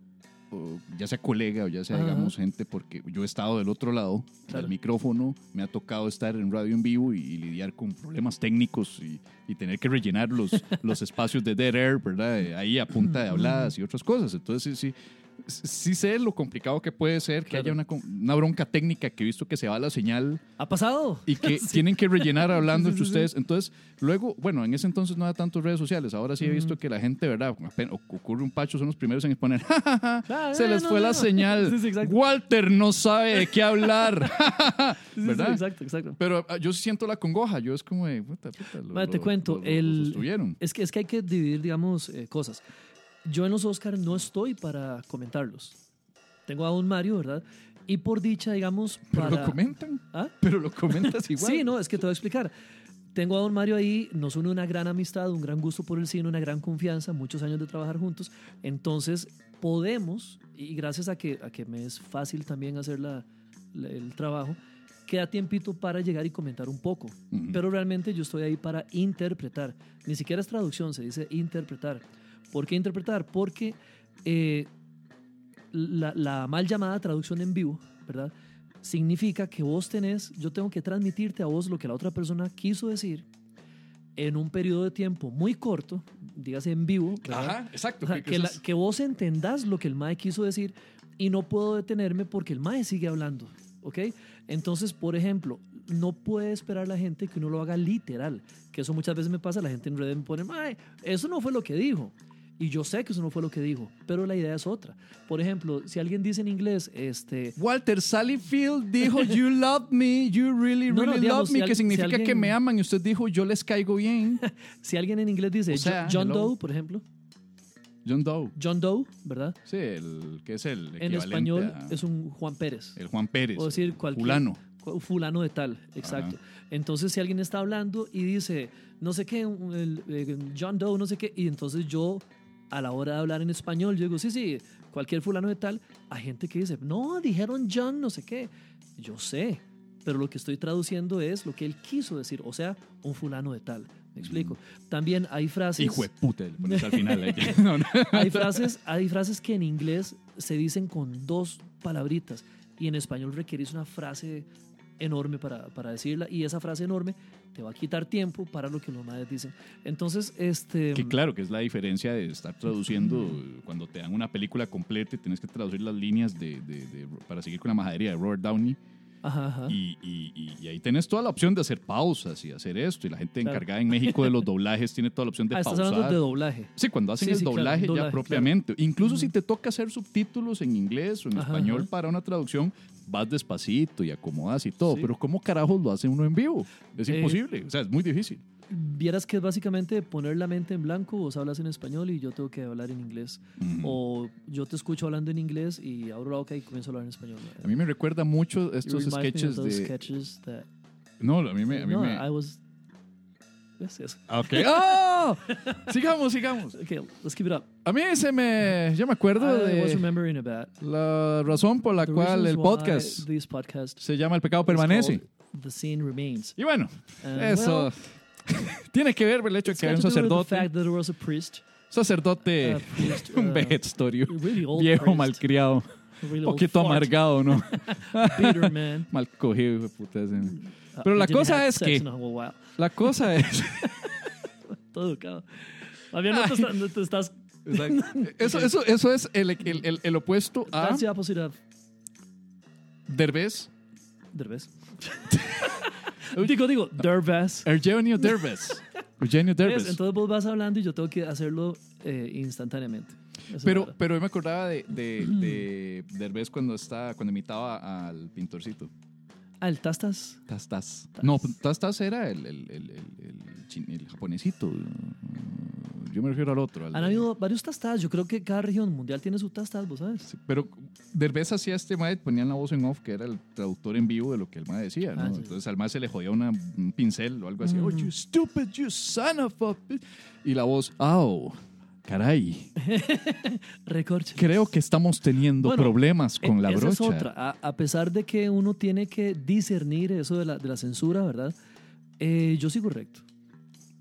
S2: ya sea colega o ya sea,
S1: Ajá.
S2: digamos, gente, porque yo he estado del otro lado
S1: Claro.
S2: del micrófono, me ha tocado estar en radio en vivo y, y lidiar con problemas técnicos y, y tener que rellenar los, los espacios de dead air, ¿verdad? Eh, Ahí a punta de habladas y otras cosas. Entonces, sí, sí, sí sé lo complicado que puede ser que
S1: Claro.
S2: haya una, una bronca técnica que he visto que se va la señal
S1: ¿Ha pasado?
S2: y que
S1: Sí.
S2: tienen que rellenar hablando
S1: Sí, sí,
S2: entre ustedes. Entonces, luego, bueno, en ese entonces no había tantas redes sociales. Ahora sí he visto que la gente, ¿verdad? Apenas ocurre un pacho, son los primeros en exponer. "Ja, ja, ja,
S1: Claro,
S2: se les
S1: no,
S2: fue
S1: no.
S2: la señal.
S1: Sí, exacto.
S2: Walter no sabe de qué hablar. ¿Verdad?
S1: exacto, exacto.
S2: Pero ah, yo siento la congoja. Yo es como de, puta, puta. lo-
S1: Madre, te
S2: lo-
S1: cuento,
S2: lo-
S1: el-. Es que, es que hay que dividir, digamos, eh, cosas. Yo en los Oscars no estoy para comentarlos. Tengo a un Mario, ¿verdad? Y por dicha, digamos,
S2: Pero
S1: para...
S2: lo comentan.
S1: ¿Ah?
S2: Pero lo comentas igual.
S1: Sí, no, es que te voy a explicar. Tengo a don Mario ahí, nos une una gran amistad, un gran gusto por el cine, una gran confianza, muchos años de trabajar juntos. Entonces, podemos, y gracias a que, a que me es fácil también hacer la- la- el trabajo, queda tiempito para llegar y comentar un poco.
S2: Ujú.
S1: Pero realmente yo estoy ahí para interpretar. Ni siquiera es traducción, se dice interpretar. ¿Por qué interpretar? Porque eh, la, la mal llamada traducción en vivo, ¿verdad? Significa que vos tenés, yo tengo que transmitirte a vos lo que la otra persona quiso decir en un periodo de tiempo muy corto, dígase en vivo, ¿verdad?
S2: Ajá, exacto.
S1: O sea,
S2: que-
S1: que,
S2: eso
S1: la-
S2: es-
S1: que vos entendás lo que el MAE quiso decir y no puedo detenerme porque el MAE sigue hablando, ¿ok? Entonces, por ejemplo, no puede esperar la gente que uno lo haga literal, que eso muchas veces me pasa, la gente en redes me pone, MAE, eso no fue lo que dijo. Y yo sé que eso no fue lo que dijo, pero la idea es otra. Por ejemplo, si alguien dice en inglés, este,
S2: Walter Sally Field dijo, You love me, you really,
S1: No, no,
S2: really
S1: digamos,
S2: love me,
S1: si
S2: que
S1: si
S2: significa que
S1: alguien-
S2: me aman. Y usted dijo, Yo les caigo bien.
S1: si alguien en inglés dice
S2: O sea,
S1: John
S2: hello.
S1: Doe, por ejemplo,
S2: John Doe.
S1: John Doe, ¿verdad?
S2: Sí, el que es el
S1: En español
S2: a-
S1: es un Juan Pérez.
S2: el Juan Pérez.
S1: O decir cualquier.
S2: Fulano.
S1: Fulano de tal, exacto. Entonces, si alguien está hablando y dice, no sé qué, el, eh, John Doe, no sé qué, y entonces yo, a la hora de hablar en español, yo digo, sí, sí, cualquier fulano de tal, hay gente que dice, no, dijeron John, no sé qué. Yo sé, pero lo que estoy traduciendo es lo que él quiso decir, o sea, un fulano de tal. ¿Me explico? También hay frases.
S2: Hijo de puta, al final. ahí. No, no.
S1: hay frases, hay frases que en inglés se dicen con dos palabritas y en español requerís una frase enorme para, para decirla y esa frase enorme te va a quitar tiempo para lo que los madres dicen. Entonces, este...
S2: Que claro, que es la diferencia de estar traduciendo cuando te dan una película completa y tienes que traducir las líneas de, de- de- para seguir con la majadería de Robert Downey.
S1: Ajá, ajá.
S2: Y, y- y- ahí tenés toda la opción de hacer pausas y hacer esto. Y la gente
S1: Claro.
S2: encargada en México de los doblajes tiene toda la opción de
S1: Ah, estás
S2: pausar.
S1: hablando de doblaje.
S2: Sí, cuando hacen
S1: Sí,
S2: el
S1: sí, claro,
S2: doblaje,
S1: doblaje,
S2: ya
S1: claro.
S2: propiamente. Incluso si te toca hacer subtítulos en inglés o en
S1: Ajá,
S2: español para una traducción, vas despacito y acomodas y todo.
S1: Sí.
S2: Pero ¿cómo carajos lo hace uno en vivo? Es
S1: Eh,
S2: imposible. O sea, es muy difícil.
S1: vieras que es básicamente poner la mente en blanco, vos hablas en español y yo tengo que hablar en inglés. O yo te escucho hablando en inglés y abro la boca y comienzo a hablar en español.
S2: A mí me recuerda mucho estos sketches de...
S1: sketches that-
S2: No, a mí me... A mí
S1: no,
S2: me...
S1: I was... Yes, yes.
S2: Ok. ¡Ah! sigamos, sigamos.
S1: Okay, let's keep it up.
S2: A mí se me... Yo me acuerdo
S1: I was
S2: de
S1: remembering about
S2: la razón por la
S1: the
S2: cual
S1: reasons
S2: el
S1: why
S2: podcast
S1: This podcast
S2: se llama El Pecado
S1: is
S2: Permanece.
S1: called The Scene Remains.
S2: Y bueno,
S1: And,
S2: eso
S1: well,
S2: tiene que ver con el hecho de
S1: it's
S2: que
S1: got
S2: un
S1: to do with the
S2: sacerdote,
S1: fact that there was a priest,
S2: sacerdote,
S1: a priest,
S2: un
S1: uh,
S2: vegetorio,
S1: really old
S2: viejo,
S1: priest,
S2: malcriado,
S1: a really
S2: un
S1: old
S2: poquito
S1: fart,
S2: amargado, ¿no?
S1: bitter man.
S2: Mal cogido, hijo de puta. ese.
S1: Uh,
S2: Pero la cosa es que-. La cosa es...
S1: Todo educado. Más bien no te, está- no te estás...
S2: Eso, eso, eso es el, el, el, el opuesto a
S1: That's the opposite of
S2: Derbez.
S1: Derbez. digo, digo, Derbez.
S2: Eugenio Derbez. Eugenio
S1: ¿Ves?
S2: Derbez.
S1: Entonces vos vas hablando y yo tengo que hacerlo eh, instantáneamente. Es
S2: Pero, pero yo me acordaba de, de, de Derbez cuando, está, cuando imitaba al pintorcito.
S1: Ah, el Tastas.
S2: Tastas. No, Tastas era el, el, el, el, el japonesito. Yo me refiero al otro. al
S1: Han
S2: de-
S1: habido varios Tastas. Yo creo que cada región mundial tiene su Tastas, vos sabes.
S2: Sí, pero Derbez hacía este mae, ponían la voz en off, que era el traductor en vivo de lo que el mae decía, ¿no?
S1: Ah, sí.
S2: Entonces al mae se le jodía una, un pincel o algo así. Oh,
S1: Mm.
S2: you stupid, you son of a... bitch". Y la voz, oh, caray,
S1: Recorche.
S2: creo que estamos teniendo
S1: Bueno,
S2: problemas con
S1: Eh,
S2: la
S1: esa
S2: brocha.
S1: es otra. A, a pesar de que uno tiene que discernir eso de la, de la censura, ¿verdad? Eh, yo sigo recto.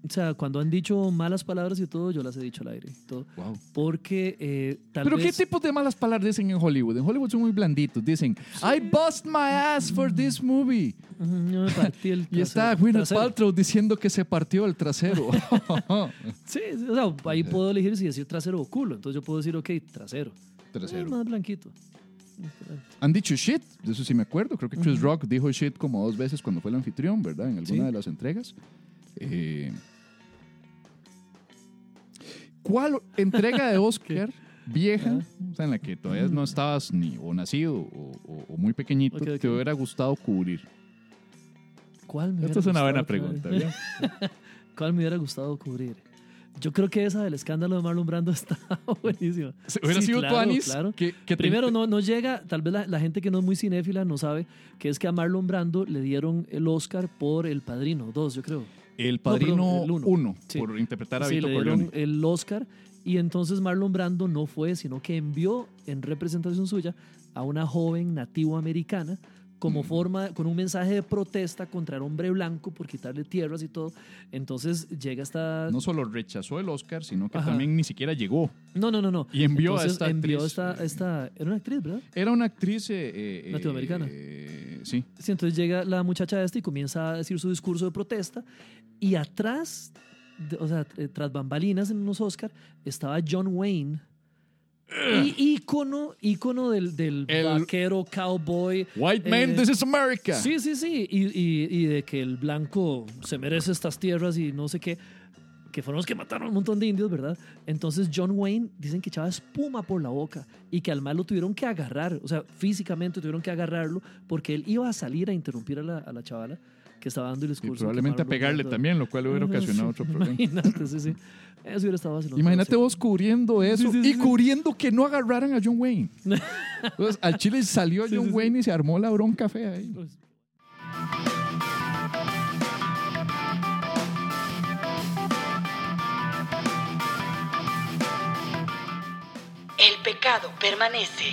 S1: O sea, cuando han dicho malas palabras y todo, yo las he dicho al aire. Todo.
S2: Wow.
S1: Porque eh, tal
S2: Pero
S1: vez...
S2: ¿qué tipo de malas palabras dicen en Hollywood? En Hollywood son muy blanditos. Dicen, I bust my ass for this movie.
S1: Ujú, yo me partí el
S2: Y está
S1: trasero-
S2: Gwyneth. Paltrow diciendo que se partió el trasero.
S1: Sí, sí, o sea, ahí puedo elegir si decir trasero o culo. Entonces yo puedo decir, ok, trasero.
S2: trasero.
S1: Eh, más blanquito.
S2: Han dicho shit, de eso sí me acuerdo. Creo que Chris Rock dijo shit como dos veces cuando fue el anfitrión, ¿verdad? En alguna
S1: Sí.
S2: de las entregas. Eh, ¿Cuál entrega de Oscar vieja, o sea, en la que todavía no estabas ni o nacido o, o- o muy pequeñito, te hubiera gustado cubrir?
S1: ¿Cuál me
S2: Esta es una buena pregunta.
S1: ¿Cuál me hubiera gustado cubrir? Yo creo que esa del escándalo de Marlon Brando está buenísima.
S2: Hubiera
S1: Sí,
S2: sido
S1: claro,
S2: Tuanis
S1: claro.
S2: que, que te-
S1: Primero, no, no llega, tal vez la, la gente que no es muy cinéfila no sabe que es que a Marlon Brando le dieron el Oscar por El Padrino, dos, yo creo.
S2: El Padrino
S1: perdón, el
S2: 1
S1: uno. Sí.
S2: por interpretar a
S1: Sí,
S2: Vito
S1: le dieron el Oscar y entonces Marlon Brando no fue, sino que envió en representación suya a una joven nativo americana como forma, con un mensaje de protesta contra el hombre blanco por quitarle tierras y todo. Entonces llega esta...
S2: No solo rechazó el Oscar, sino que
S1: Ajá.
S2: también ni siquiera llegó.
S1: No, no, no, no.
S2: Y envió a esta
S1: envió
S2: actriz,
S1: esta,
S2: eh,
S1: esta... Era una actriz, ¿verdad?
S2: Era una actriz... eh, eh,
S1: Latinoamericana.
S2: eh, sí.
S1: Sí, entonces llega la muchacha esta y comienza a decir su discurso de protesta y atrás, o sea, eh, tras bambalinas en unos Oscar, estaba John Wayne. Y ícono, ícono del, del
S2: El-
S1: vaquero cowboy.
S2: White man,
S1: eh,
S2: this is America.
S1: Sí, sí, sí. Y, y- y de que el blanco se merece estas tierras y no sé qué. Que fueron los que mataron un montón de indios, ¿verdad? Entonces John Wayne dicen que echaba espuma por la boca y que al mal lo tuvieron que agarrar, o sea, físicamente tuvieron que agarrarlo porque él iba a salir a interrumpir a la, a la chavala que estaba dando el discurso.
S2: probablemente a pegarle también, lo cual hubiera ocasionado otro problema.
S1: Imagínate, sí, sí. Eso hubiera estado vacilón.
S2: Imagínate
S1: pero
S2: vos cubriendo eso
S1: Sí, sí,
S2: y
S1: sí.
S2: cubriendo que no agarraran a John Wayne. Entonces, al Chile salió
S1: Sí,
S2: John
S1: sí, sí.
S2: Wayne y se armó la bronca fea ahí.
S1: Pues,
S4: El pecado permanece.